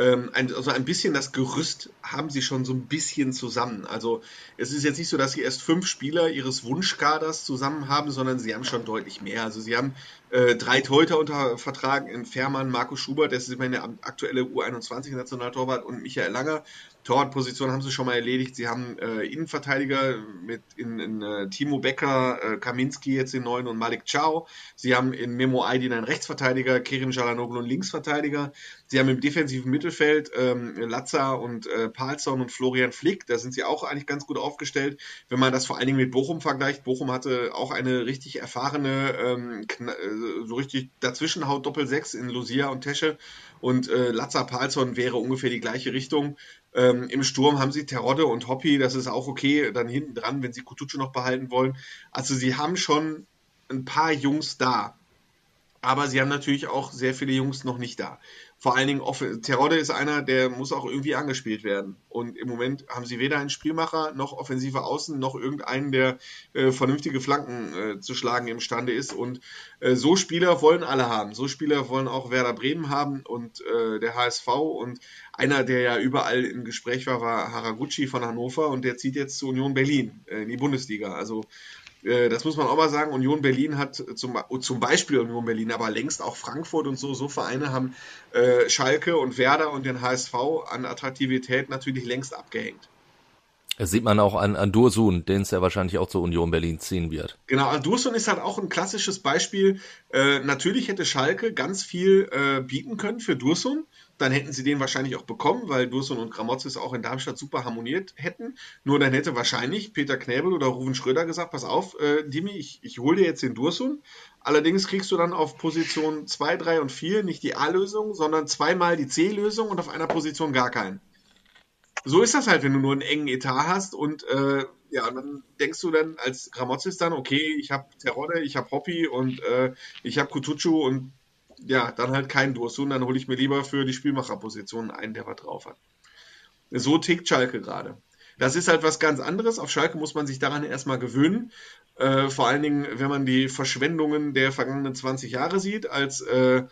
ähm, ein, also ein bisschen das Gerüst haben sie schon so ein bisschen zusammen. Also es ist jetzt nicht so, dass sie erst fünf Spieler ihres Wunschkaders zusammen haben, sondern sie haben schon deutlich mehr. Also sie haben äh, drei Torhüter unter Vertrag in Fährmann, Marco Schubert, das ist meine aktuelle U21-Nationaltorwart und Michael Langer. Torwartposition haben sie schon mal erledigt. Sie haben äh, Innenverteidiger mit in, in äh, Timo Becker, äh, Kaminski jetzt den neuen und Malik Chow. Sie haben in Memo Aydin einen Rechtsverteidiger, Kerim Jalanoglu einen Linksverteidiger. Sie haben im defensiven Mittelfeld ähm, Latza und äh, Palsson und Florian Flick. Da sind sie auch eigentlich ganz gut aufgestellt, wenn man das vor allen Dingen mit Bochum vergleicht. Bochum hatte auch eine richtig erfahrene, ähm, äh, so richtig dazwischen haut Doppel-6 in Lucia und Tesche. Und äh, Latza Palsson wäre ungefähr die gleiche Richtung. Ähm, Im Sturm haben sie Terodde und Hoppy, das ist auch okay, dann hinten dran, wenn sie Kutucu noch behalten wollen. Also sie haben schon ein paar Jungs da. Aber sie haben natürlich auch sehr viele Jungs noch nicht da vor allen Dingen, Terodde ist einer, der muss auch irgendwie angespielt werden. Und im Moment haben sie weder einen Spielmacher, noch offensive Außen, noch irgendeinen, der äh, vernünftige Flanken äh, zu schlagen imstande ist. Und äh, so Spieler wollen alle haben. So Spieler wollen auch Werder Bremen haben und äh, der HSV. Und einer, der ja überall im Gespräch war, war Haraguchi von Hannover und der zieht jetzt zu Union Berlin äh, in die Bundesliga. Also das muss man auch mal sagen, Union Berlin hat zum, zum Beispiel Union Berlin, aber längst auch Frankfurt und so, so Vereine haben äh, Schalke und Werder und den HSV an Attraktivität natürlich längst abgehängt. Das sieht man auch an, an Dursun, den es ja wahrscheinlich auch zur Union Berlin ziehen wird. Genau, also Dursun ist halt auch ein klassisches Beispiel. Äh, natürlich hätte Schalke ganz viel äh, bieten können für Dursun dann hätten sie den wahrscheinlich auch bekommen, weil Dursun und Gramozis auch in Darmstadt super harmoniert hätten. Nur dann hätte wahrscheinlich Peter Knäbel oder Ruven Schröder gesagt, pass auf, äh, Dimi, ich, ich hole dir jetzt den Dursun. Allerdings kriegst du dann auf Position 2, 3 und 4 nicht die A-Lösung, sondern zweimal die C-Lösung und auf einer Position gar keinen. So ist das halt, wenn du nur einen engen Etat hast und äh, ja, und dann denkst du dann als Gramozis dann, okay, ich habe Terodde, ich habe Hoppy und äh, ich habe Kutucu und ja, dann halt kein Dursun, dann hole ich mir lieber für die Spielmacherposition einen, der was drauf hat. So tickt Schalke gerade. Das ist halt was ganz anderes. Auf Schalke muss man sich daran erstmal gewöhnen. Äh, vor allen Dingen, wenn man die Verschwendungen der vergangenen 20 Jahre sieht, als äh,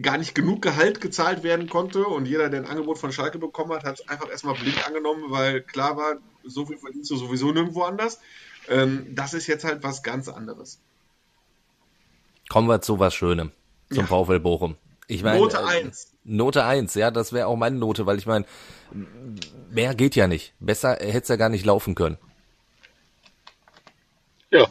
gar nicht genug Gehalt gezahlt werden konnte und jeder, der ein Angebot von Schalke bekommen hat, hat es einfach erstmal blind angenommen, weil klar war, so viel verdienst du sowieso nirgendwo anders. Ähm, das ist jetzt halt was ganz anderes. Kommen wir zu was Schönem, zum ja. VfL Bochum. Ich meine, Note 1. Äh, Note 1, ja, das wäre auch meine Note, weil ich meine, mehr geht ja nicht. Besser hätte es ja gar nicht laufen können. Ja.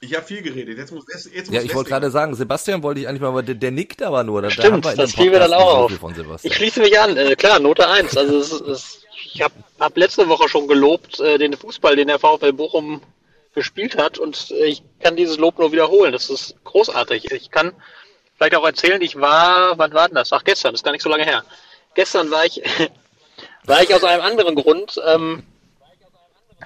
Ich habe viel geredet. Jetzt muss, jetzt, jetzt ja, ich wollte gerade sagen, Sebastian wollte ich eigentlich mal, aber der, der nickt aber nur. Da, Stimmt, da das fiel mir dann auch auf. ich schließe mich an. Äh, klar, Note 1. Also es, es, ich habe hab letzte Woche schon gelobt, äh, den Fußball, den der VfL Bochum gespielt hat. Und äh, ich kann dieses Lob nur wiederholen. Das ist großartig. Ich kann vielleicht auch erzählen, ich war, wann war denn das? Ach, gestern, das ist gar nicht so lange her. Gestern war ich, [laughs] war ich aus einem anderen Grund ähm,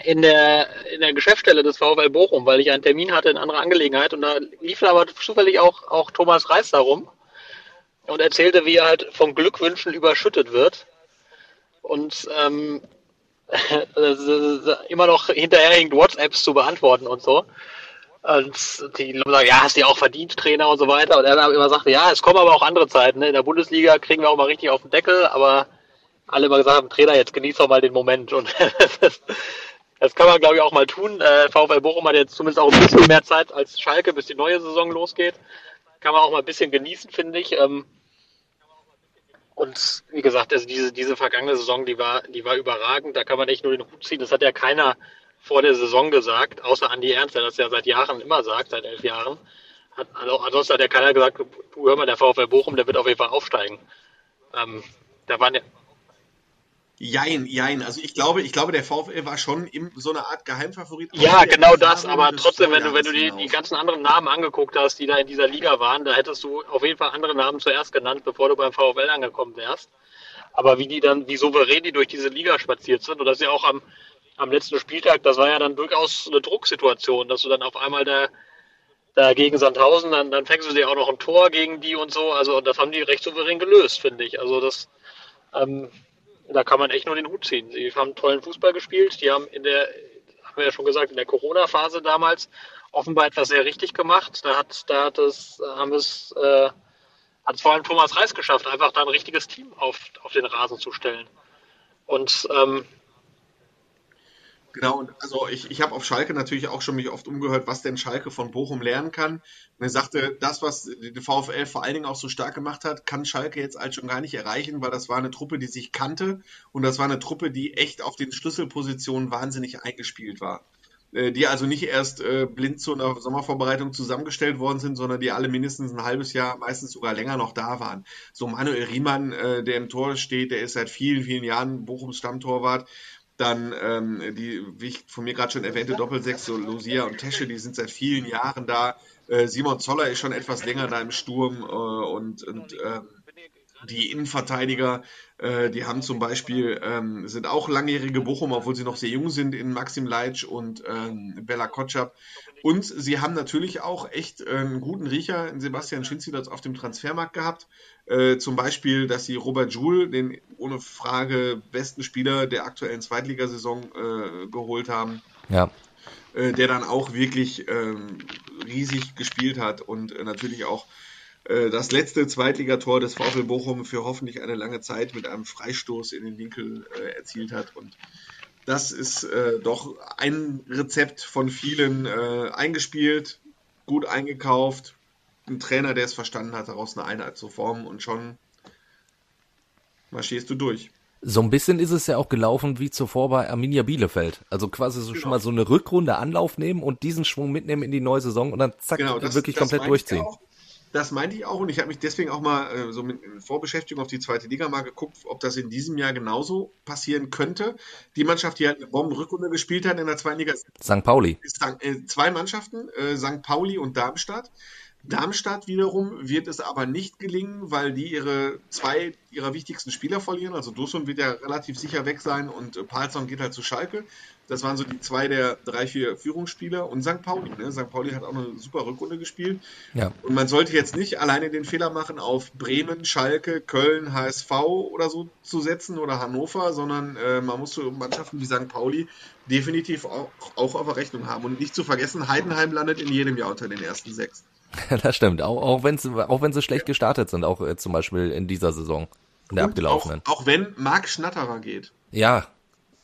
in der in der Geschäftsstelle des VfL Bochum, weil ich einen Termin hatte in anderer Angelegenheit und da lief aber zufällig auch, auch Thomas Reis darum und erzählte, wie er halt vom Glückwünschen überschüttet wird. Und ähm, [laughs] immer noch hinterherhinkt, WhatsApps zu beantworten und so. Und die sagen, ja, hast du ja auch verdient, Trainer und so weiter. Und er immer sagte, ja, es kommen aber auch andere Zeiten. Ne? In der Bundesliga kriegen wir auch mal richtig auf den Deckel, aber alle immer gesagt haben, Trainer, jetzt genieß doch mal den Moment. Und [laughs] das kann man, glaube ich, auch mal tun. Äh, VfL Bochum hat jetzt zumindest auch ein bisschen mehr Zeit als Schalke, bis die neue Saison losgeht. Kann man auch mal ein bisschen genießen, finde ich. Ähm, und wie gesagt, also diese, diese vergangene Saison, die war, die war überragend. Da kann man echt nur den Hut ziehen. Das hat ja keiner vor der Saison gesagt, außer Andi Ernst, der das ja seit Jahren immer sagt, seit elf Jahren. Hat, also, ansonsten hat ja keiner gesagt, du hör mal, der VfL Bochum, der wird auf jeden Fall aufsteigen. Ähm, da waren ja, Jein, jein. Also ich glaube, ich glaube, der VfL war schon im, so eine Art Geheimfavorit. Ja, genau das. Aber trotzdem, wenn du, wenn du die, die ganzen anderen Namen angeguckt hast, die da in dieser Liga waren, da hättest du auf jeden Fall andere Namen zuerst genannt, bevor du beim VfL angekommen wärst. Aber wie die dann, wie souverän die durch diese Liga spaziert sind, und das ist ja auch am, am letzten Spieltag, das war ja dann durchaus eine Drucksituation, dass du dann auf einmal da, da gegen Sandhausen, dann, dann fängst du dir auch noch ein Tor gegen die und so. Also das haben die recht souverän gelöst, finde ich. Also das ähm, da kann man echt nur den Hut ziehen. Sie haben tollen Fußball gespielt. Die haben in der, haben wir ja schon gesagt, in der Corona-Phase damals offenbar etwas sehr richtig gemacht. Da hat, da hat es, haben es, äh, hat es vor allem Thomas Reis geschafft, einfach da ein richtiges Team auf, auf den Rasen zu stellen. Und ähm, Genau, und also ich, ich habe auf Schalke natürlich auch schon mich oft umgehört, was denn Schalke von Bochum lernen kann. Und er sagte, das, was die VfL vor allen Dingen auch so stark gemacht hat, kann Schalke jetzt halt schon gar nicht erreichen, weil das war eine Truppe, die sich kannte und das war eine Truppe, die echt auf den Schlüsselpositionen wahnsinnig eingespielt war. Äh, die also nicht erst äh, blind zu einer Sommervorbereitung zusammengestellt worden sind, sondern die alle mindestens ein halbes Jahr, meistens sogar länger noch da waren. So Manuel Riemann, äh, der im Tor steht, der ist seit vielen, vielen Jahren Bochums Stammtorwart dann ähm, die, wie ich von mir gerade schon erwähnte, Doppelsechs, so Lucia und Tesche, die sind seit vielen Jahren da. Äh, Simon Zoller ist schon etwas länger da im Sturm äh, und, und äh, die Innenverteidiger, äh, die haben zum Beispiel, ähm, sind auch langjährige Bochum, obwohl sie noch sehr jung sind, in Maxim Leitsch und ähm, Bella Kotschap. Und sie haben natürlich auch echt äh, einen guten Riecher in Sebastian Schinziders auf dem Transfermarkt gehabt. Äh, zum Beispiel, dass sie Robert Joule, den ohne Frage besten Spieler der aktuellen Zweitligasaison, äh, geholt haben. Ja. Äh, der dann auch wirklich ähm, riesig gespielt hat und äh, natürlich auch äh, das letzte Zweitligator des VfL Bochum für hoffentlich eine lange Zeit mit einem Freistoß in den Winkel erzielt hat. Und das ist äh, doch ein Rezept von vielen äh, eingespielt, gut eingekauft. Ein Trainer, der es verstanden hat, daraus eine Einheit zu formen und schon marschierst du durch. So ein bisschen ist es ja auch gelaufen wie zuvor bei Arminia Bielefeld. Also quasi so genau. schon mal so eine Rückrunde Anlauf nehmen und diesen Schwung mitnehmen in die neue Saison und dann zack, genau, das, wirklich das komplett durchziehen. Das meinte ich auch und ich habe mich deswegen auch mal äh, so mit Vorbeschäftigung auf die zweite Liga mal geguckt, ob das in diesem Jahr genauso passieren könnte. Die Mannschaft, die halt eine Bombenrückrunde gespielt hat in der zweiten Liga, St. Pauli. Ist, äh, zwei Mannschaften, äh, St. Pauli und Darmstadt. Darmstadt wiederum wird es aber nicht gelingen, weil die ihre zwei ihrer wichtigsten Spieler verlieren. Also Dussum wird ja relativ sicher weg sein und äh, Palsson geht halt zu Schalke. Das waren so die zwei der drei, vier Führungsspieler. Und St. Pauli. Ne? St. Pauli hat auch eine super Rückrunde gespielt. Ja. Und man sollte jetzt nicht alleine den Fehler machen, auf Bremen, Schalke, Köln, HSV oder so zu setzen oder Hannover, sondern äh, man muss so Mannschaften wie St. Pauli definitiv auch, auch auf der Rechnung haben. Und nicht zu vergessen, Heidenheim landet in jedem Jahr unter den ersten sechs. [laughs] das stimmt. Auch, auch wenn sie auch wenn sie schlecht gestartet sind, auch äh, zum Beispiel in dieser Saison, in der Und abgelaufenen. Auch, auch wenn Marc Schnatterer geht. Ja,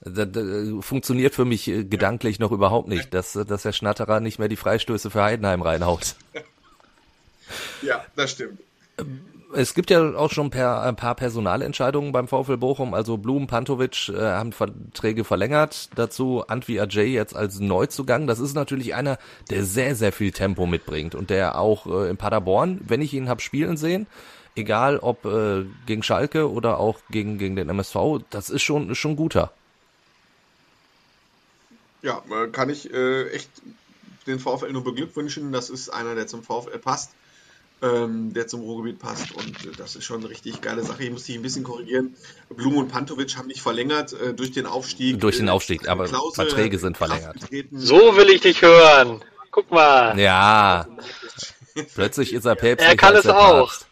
das, das funktioniert für mich äh, gedanklich noch überhaupt nicht, dass, äh, dass der Schnatterer nicht mehr die Freistöße für Heidenheim reinhaut. [laughs] Ja, das stimmt. Es gibt ja auch schon per, ein paar Personalentscheidungen beim VfL Bochum. Also Blum, Pantovic äh, haben Verträge verlängert. Dazu Antwi Ajay jetzt als Neuzugang. Das ist natürlich einer, der sehr, sehr viel Tempo mitbringt und der auch äh, in Paderborn, wenn ich ihn hab spielen sehen, egal ob äh, gegen Schalke oder auch gegen, gegen den MSV, das ist schon, ist schon guter. Ja, äh, kann ich äh, echt den VfL nur beglückwünschen. Das ist einer, der zum VfL passt, ähm, der zum Ruhrgebiet passt. Und äh, das ist schon eine richtig geile Sache. Ich muss dich ein bisschen korrigieren. Blum und Pantovic haben nicht verlängert äh, durch den Aufstieg. Durch den Äh, Aufstieg, aber Klausel Verträge in sind verlängert. So will ich dich hören. Guck mal. Ja, [laughs] plötzlich ist er päpstlich. Er kann es auch. Papst.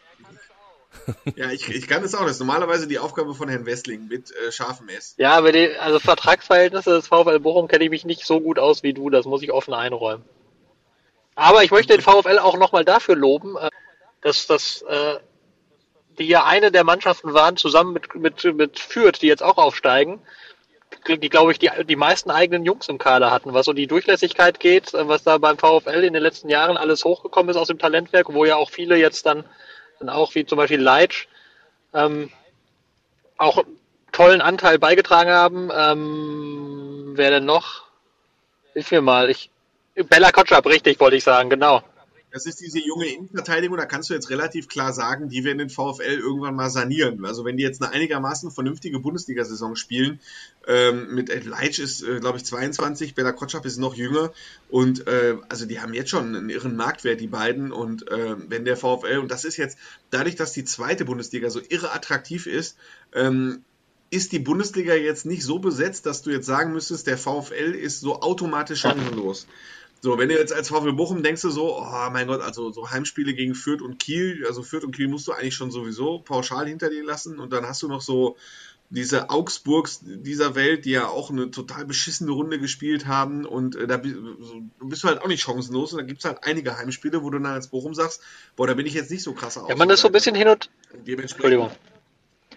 [laughs] Ja, ich, ich kann es auch. Das ist normalerweise die Aufgabe von Herrn Westling mit äh, scharfem S. Ja, aber die, also Vertragsverhältnisse des VfL Bochum kenne ich mich nicht so gut aus wie du, das muss ich offen einräumen. Aber ich möchte den VfL auch nochmal dafür loben, äh, dass, dass äh, die ja eine der Mannschaften waren, zusammen mit, mit, mit Fürth, die jetzt auch aufsteigen, die, glaube ich, die, die meisten eigenen Jungs im Kader hatten, was so die Durchlässigkeit geht, äh, was da beim VfL in den letzten Jahren alles hochgekommen ist aus dem Talentwerk, wo ja auch viele jetzt dann, dann auch wie zum Beispiel Leitsch, ähm, auch tollen Anteil beigetragen haben. Ähm, wer denn noch? Hilf mir mal. Ich, Bella Kotschap, richtig, wollte ich sagen, genau. Das ist diese junge Innenverteidigung, da kannst du jetzt relativ klar sagen, die werden den VfL irgendwann mal sanieren. Also wenn die jetzt eine einigermaßen vernünftige Bundesliga-Saison spielen, ähm, mit Ed Leitsch ist, äh, glaube ich, 22, Bella Kotschap ist noch jünger und äh, also die haben jetzt schon einen irren Marktwert, die beiden und äh, wenn der VfL, und das ist jetzt dadurch, dass die zweite Bundesliga so irre attraktiv ist, ähm, ist die Bundesliga jetzt nicht so besetzt, dass du jetzt sagen müsstest, der VfL ist so automatisch chancenlos. So, wenn du jetzt als VfL Bochum denkst du so, oh mein Gott, also so Heimspiele gegen Fürth und Kiel, also Fürth und Kiel musst du eigentlich schon sowieso pauschal hinter dir lassen und dann hast du noch so diese Augsburgs dieser Welt, die ja auch eine total beschissene Runde gespielt haben und äh, da bist du halt auch nicht chancenlos und da gibt es halt einige Heimspiele, wo du dann als Bochum sagst, boah, da bin ich jetzt nicht so krasser Ja, man ist so ein bisschen hin und Entschuldigung.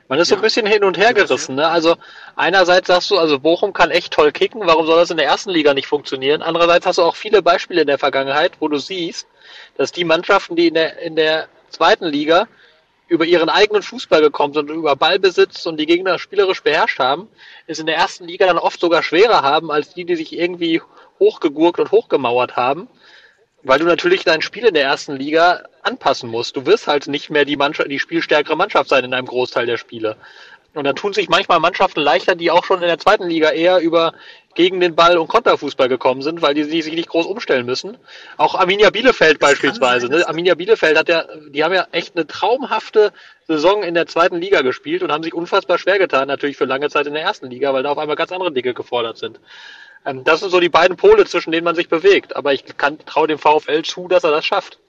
Man ist so ein Ja. bisschen hin und her gerissen. Ne? Also einerseits sagst du, also Bochum kann echt toll kicken, warum soll das in der ersten Liga nicht funktionieren? Andererseits hast du auch viele Beispiele in der Vergangenheit, wo du siehst, dass die Mannschaften, die in der, in der zweiten Liga über ihren eigenen Fußball gekommen sind und über Ballbesitz und die Gegner spielerisch beherrscht haben, es in der ersten Liga dann oft sogar schwerer haben, als die, die sich irgendwie hochgegurkt und hochgemauert haben. Weil du natürlich dein Spiel in der ersten Liga anpassen musst. Du wirst halt nicht mehr die, Mannschaft, die spielstärkere Mannschaft sein in einem Großteil der Spiele. Und dann tun sich manchmal Mannschaften leichter, die auch schon in der zweiten Liga eher über gegen den Ball und Konterfußball gekommen sind, weil die, die sich nicht groß umstellen müssen. Auch Arminia Bielefeld beispielsweise. Ne? Arminia Bielefeld hat ja, die haben ja echt eine traumhafte Saison in der zweiten Liga gespielt und haben sich unfassbar schwer getan, natürlich für lange Zeit in der ersten Liga, weil da auf einmal ganz andere Dinge gefordert sind. Ähm, das sind so die beiden Pole, zwischen denen man sich bewegt. Aber ich traue dem VfL zu, dass er das schafft.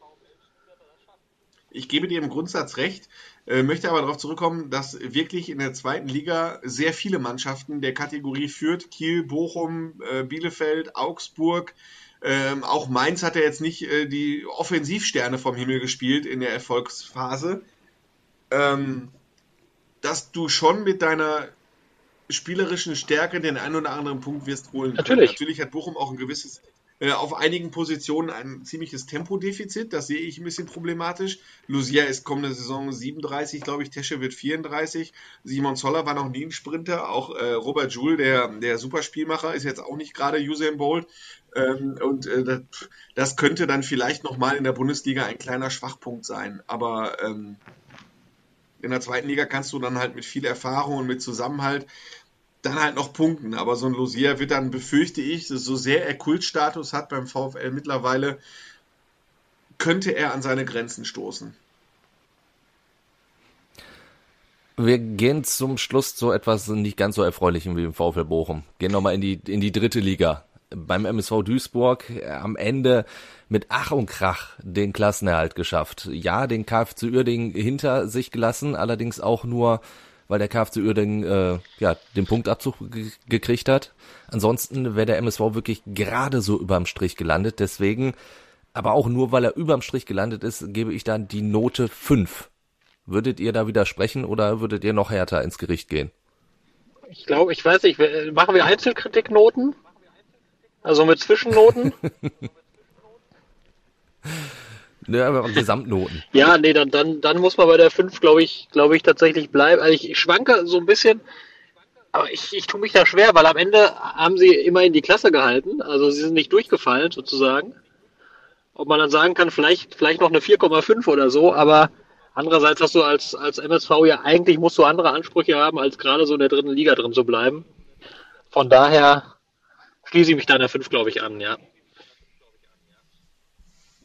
Ich gebe dir im Grundsatz recht, äh, möchte aber darauf zurückkommen, dass wirklich in der zweiten Liga sehr viele Mannschaften der Kategorie führt. Kiel, Bochum, äh, Bielefeld, Augsburg, ähm, auch Mainz hat ja jetzt nicht äh, die Offensivsterne vom Himmel gespielt in der Erfolgsphase. Ähm, dass du schon mit deiner spielerischen Stärke den einen oder anderen Punkt wirst holen. können. Natürlich. Natürlich hat Bochum auch ein gewisses, äh, auf einigen Positionen ein ziemliches Tempodefizit. Das sehe ich ein bisschen problematisch. Lucia ist kommende Saison 37, glaube ich. Tesche wird 34. Simon Zoller war noch nie ein Sprinter. Auch äh, Robert Joule, der, der Superspielmacher, ist jetzt auch nicht gerade Usain Bolt. Ähm, und äh, das, das könnte dann vielleicht nochmal in der Bundesliga ein kleiner Schwachpunkt sein. Aber ähm, in der zweiten Liga kannst du dann halt mit viel Erfahrung und mit Zusammenhalt dann halt noch punkten. Aber so ein Losier wird dann, befürchte ich, so sehr er Kultstatus hat beim VfL mittlerweile, könnte er an seine Grenzen stoßen. Wir gehen zum Schluss zu etwas nicht ganz so erfreulichem wie im VfL Bochum. Gehen nochmal in die, in die dritte Liga. Beim MSV Duisburg äh, am Ende mit Ach und Krach den Klassenerhalt geschafft. Ja, den KFC Uerdingen hinter sich gelassen, allerdings auch nur, weil der KFC Uerdingen äh, ja, den Punktabzug gekriegt hat. Ansonsten wäre der MSV wirklich gerade so überm Strich gelandet. Deswegen, aber auch nur, weil er überm Strich gelandet ist, gebe ich dann die Note 5 Würdet ihr da widersprechen oder würdet ihr noch härter ins Gericht gehen? Ich glaube, ich weiß nicht, machen wir Einzelkritiknoten? Also mit Zwischennoten? [laughs] Ne, aber Gesamtnoten. ja, nee, dann, dann, dann muss man bei der 5, glaube ich, glaube ich, tatsächlich bleiben. Also ich, ich schwanke so ein bisschen, aber ich, ich tue mich da schwer, weil am Ende haben sie immerhin die Klasse gehalten. Also sie sind nicht durchgefallen, sozusagen. Ob man dann sagen kann, vielleicht, vielleicht noch eine 4,5 oder so, aber Andererseits hast du als, als MSV ja eigentlich musst du andere Ansprüche haben, als gerade so in der dritten Liga drin zu bleiben. Von daher schließe ich mich da in der 5, glaube ich, an, ja.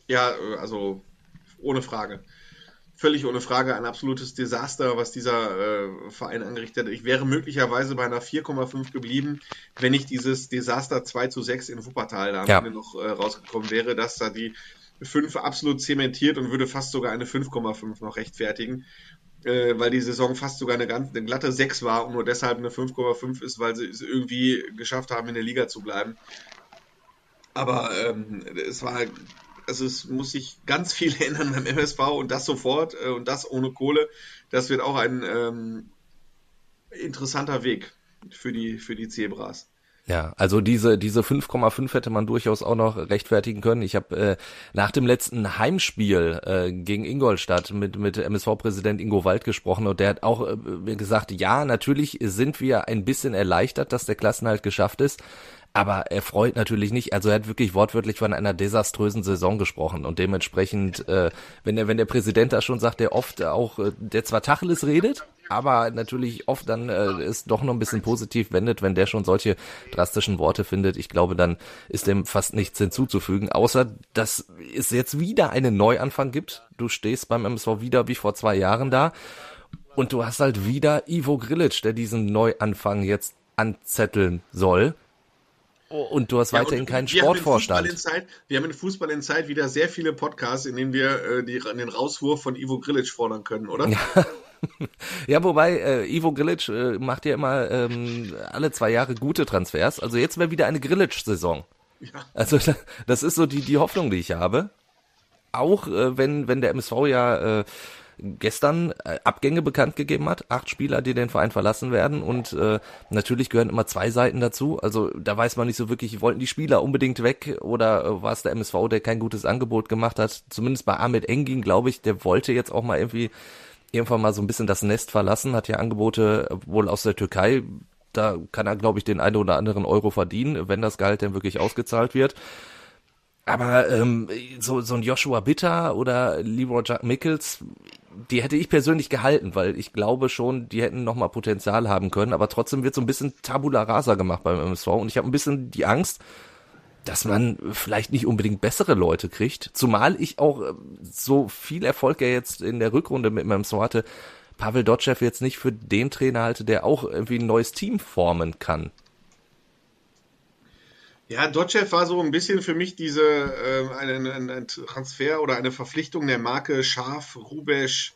Ja, also ohne Frage. Völlig ohne Frage ein absolutes Desaster, was dieser äh, Verein angerichtet hat. Ich wäre möglicherweise bei einer 4,5 geblieben, wenn nicht dieses Desaster 2 zu 6 in Wuppertal da ja. noch äh, rausgekommen wäre, dass da die 5 absolut zementiert und würde fast sogar eine 5,5 noch rechtfertigen, äh, weil die Saison fast sogar eine, ganz, eine glatte 6 war und nur deshalb eine 5,5 ist, weil sie es irgendwie geschafft haben, in der Liga zu bleiben. Aber ähm, es war, also es muss sich ganz viel [laughs] ändern beim MSV und das sofort äh, und das ohne Kohle. Das wird auch ein ähm, interessanter Weg für die, für die Zebras. Ja, also diese diese 5,5 hätte man durchaus auch noch rechtfertigen können. Ich habe äh, nach dem letzten Heimspiel äh, gegen Ingolstadt mit mit MSV-Präsident Ingo Wald gesprochen und der hat auch äh, gesagt, ja, natürlich sind wir ein bisschen erleichtert, dass der Klassenhalt geschafft ist, aber er freut natürlich nicht. Also er hat wirklich wortwörtlich von einer desaströsen Saison gesprochen und dementsprechend, äh, wenn der wenn der Präsident da schon sagt, der oft auch, äh, der zwar Tacheles redet, aber natürlich oft dann äh, ist doch noch ein bisschen positiv wendet, wenn der schon solche drastischen Worte findet. Ich glaube, dann ist dem fast nichts hinzuzufügen, außer dass es jetzt wieder einen Neuanfang gibt. Du stehst beim MSV wieder wie vor zwei Jahren da und du hast halt wieder Ivo Grilic, der diesen Neuanfang jetzt anzetteln soll. Und du hast ja, weiterhin keinen Sportvorstand. wir haben in Fußball in Zeit wieder sehr viele Podcasts, in denen wir äh, die, den Rauswurf von Ivo Grilic fordern können, oder? Ja. [laughs] ja, wobei äh, Ivo Grilic äh, macht ja immer ähm, alle zwei Jahre gute Transfers. Also jetzt wäre wieder eine Grilic-Saison. Ja. Also [laughs] das ist so die, die Hoffnung, die ich habe. Auch äh, wenn, wenn der MSV ja äh, gestern äh, Abgänge bekannt gegeben hat, acht Spieler, die den Verein verlassen werden und äh, natürlich gehören immer zwei Seiten dazu. Also da weiß man nicht so wirklich, wollten die Spieler unbedingt weg oder äh, war es der MSV, der kein gutes Angebot gemacht hat. Zumindest bei Ahmed Engin, glaube ich, der wollte jetzt auch mal irgendwie irgendwann mal so ein bisschen das Nest verlassen, hat ja Angebote wohl aus der Türkei. Da kann er, glaube ich, den einen oder anderen Euro verdienen, wenn das Gehalt denn wirklich ausgezahlt wird. Aber ähm, so, so ein Joshua Bitter oder Leroy Jack Mickels, die hätte ich persönlich gehalten, weil ich glaube schon, die hätten nochmal Potenzial haben können. Aber trotzdem wird so ein bisschen Tabula Rasa gemacht beim MSV. Und ich habe ein bisschen die Angst, dass man vielleicht nicht unbedingt bessere Leute kriegt. Zumal ich auch äh, so viel Erfolg ja jetzt in der Rückrunde mit meinem So hatte, Pavel Dotschew jetzt nicht für den Trainer halte, der auch irgendwie ein neues Team formen kann. Ja, Dotschew war so ein bisschen für mich diese äh, ein, ein, ein Transfer oder eine Verpflichtung der Marke Schaf, Rubesch.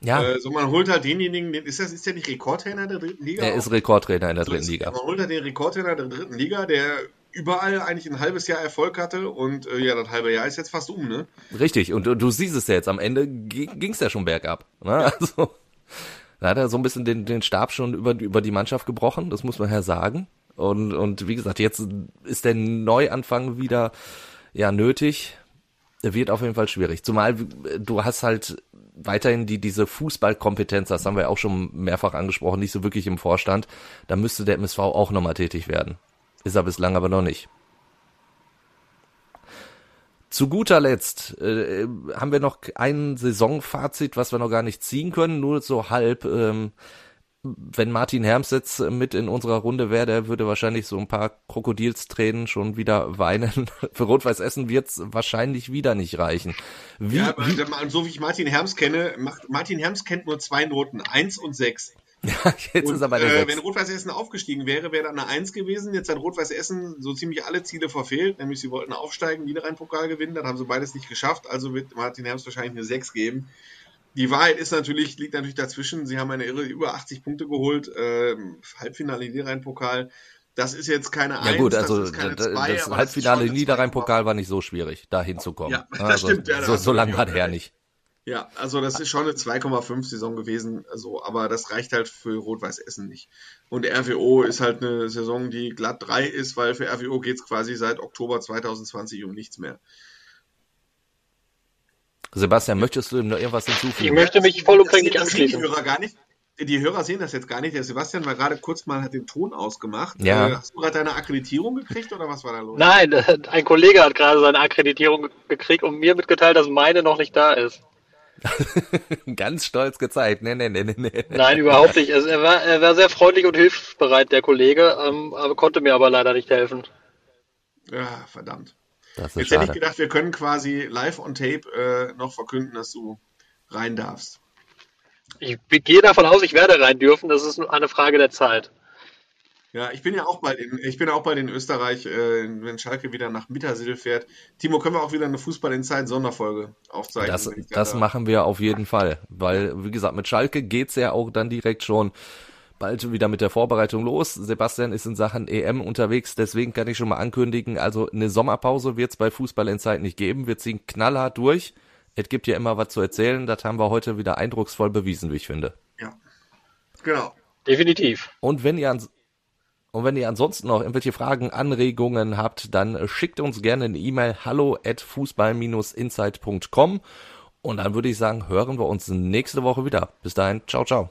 Ja. Äh, so, man holt halt denjenigen, den, ist das ist der nicht Rekordtrainer der dritten Liga? Er ist Rekordtrainer in der dritten Liga. Man holt halt den Rekordtrainer der dritten Liga, der überall eigentlich ein halbes Jahr Erfolg hatte und äh, ja, das halbe Jahr ist jetzt fast um, ne? Richtig, und, und du siehst es ja jetzt, am Ende ging es ja schon bergab. Ne? Ja. Also, da hat er so ein bisschen den, den Stab schon über, über die Mannschaft gebrochen, das muss man ja sagen. Und, und wie gesagt, jetzt ist der Neuanfang wieder ja nötig. Wird auf jeden Fall schwierig. Zumal du hast halt weiterhin die, diese Fußballkompetenz, das haben wir auch schon mehrfach angesprochen, nicht so wirklich im Vorstand. Da müsste der MSV auch nochmal tätig werden. Ist er bislang aber noch nicht. Zu guter Letzt äh, haben wir noch ein Saisonfazit, was wir noch gar nicht ziehen können, nur so halb. Ähm, wenn Martin Herms jetzt mit in unserer Runde wäre, der würde wahrscheinlich so ein paar Krokodilstränen schon wieder weinen. [laughs] Für Rot-Weiß Essen wird's wahrscheinlich wieder nicht reichen. Wie, ja, wie, so wie ich Martin Herms kenne, macht, Martin Herms kennt nur zwei Noten, eins und sechs. [laughs] Ja, jetzt und, ist aber der äh, Wenn Rot-Weiß Essen aufgestiegen wäre, wäre dann eine Eins gewesen. Jetzt hat Rot-Weiß Essen so ziemlich alle Ziele verfehlt, nämlich sie wollten aufsteigen, Niederrhein-Pokal gewinnen, dann haben sie beides nicht geschafft, also wird Martin Herms wahrscheinlich eine Sechs geben. Die Wahrheit ist natürlich, liegt natürlich dazwischen. Sie haben eine irre über 80 Punkte geholt, äh, Halbfinale Niederrhein-Pokal. Das ist jetzt keine Ja gut, also das, das, zwei, das Halbfinale Niederrhein-Pokal war nicht so schwierig, da hinzukommen. Ja, das also, stimmt. Ja, so, so lange war der nicht. Ja, also das ist schon eine 2,5 Saison gewesen, also, aber das reicht halt für Rot-Weiß Essen nicht. Und RWO ist halt eine Saison, die glatt 3 ist, weil für RWO geht es quasi seit Oktober 2020 um nichts mehr. Sebastian, möchtest du ihm noch irgendwas hinzufügen? Ich möchte mich vollumfänglich anschließen. Die Hörer, gar nicht, die Hörer sehen das jetzt gar nicht. Der Sebastian war gerade kurz mal, hat den Ton ausgemacht. Ja. Äh, hast du gerade deine Akkreditierung gekriegt oder was war da los? Nein, ein Kollege hat gerade seine Akkreditierung gekriegt und mir mitgeteilt, dass meine noch nicht da ist. [laughs] Ganz stolz gezeigt. Nee, nee, nee, nee. Nein, überhaupt nicht. Also er, war, er war sehr freundlich und hilfsbereit, der Kollege, ähm, konnte mir aber leider nicht helfen. Ja, verdammt. Das ist Jetzt schade. hätte ich gedacht, wir können quasi live on tape äh, noch verkünden, dass du rein darfst. Ich gehe davon aus, ich werde rein dürfen. Das ist nur eine Frage der Zeit. Ja, ich bin ja auch bald in, ich bin auch bald in Österreich, äh, wenn Schalke wieder nach Mittersill fährt. Timo, können wir auch wieder eine Fußball in Zeit Sonderfolge aufzeichnen? Das, das machen wir auf jeden Fall, weil, wie gesagt, mit Schalke geht's ja auch dann direkt schon bald wieder mit der Vorbereitung los. Sebastian ist in Sachen EM unterwegs, deswegen kann ich schon mal ankündigen, also eine Sommerpause wird's bei Fußball in Zeit nicht geben. Wir ziehen knallhart durch. Es gibt ja immer was zu erzählen. Das haben wir heute wieder eindrucksvoll bewiesen, wie ich finde. Ja, genau. Definitiv. Und wenn ihr an und wenn ihr ansonsten noch irgendwelche Fragen, Anregungen habt, dann schickt uns gerne eine E-Mail hallo at fußball-insight.com und dann würde ich sagen, hören wir uns nächste Woche wieder. Bis dahin, ciao, ciao.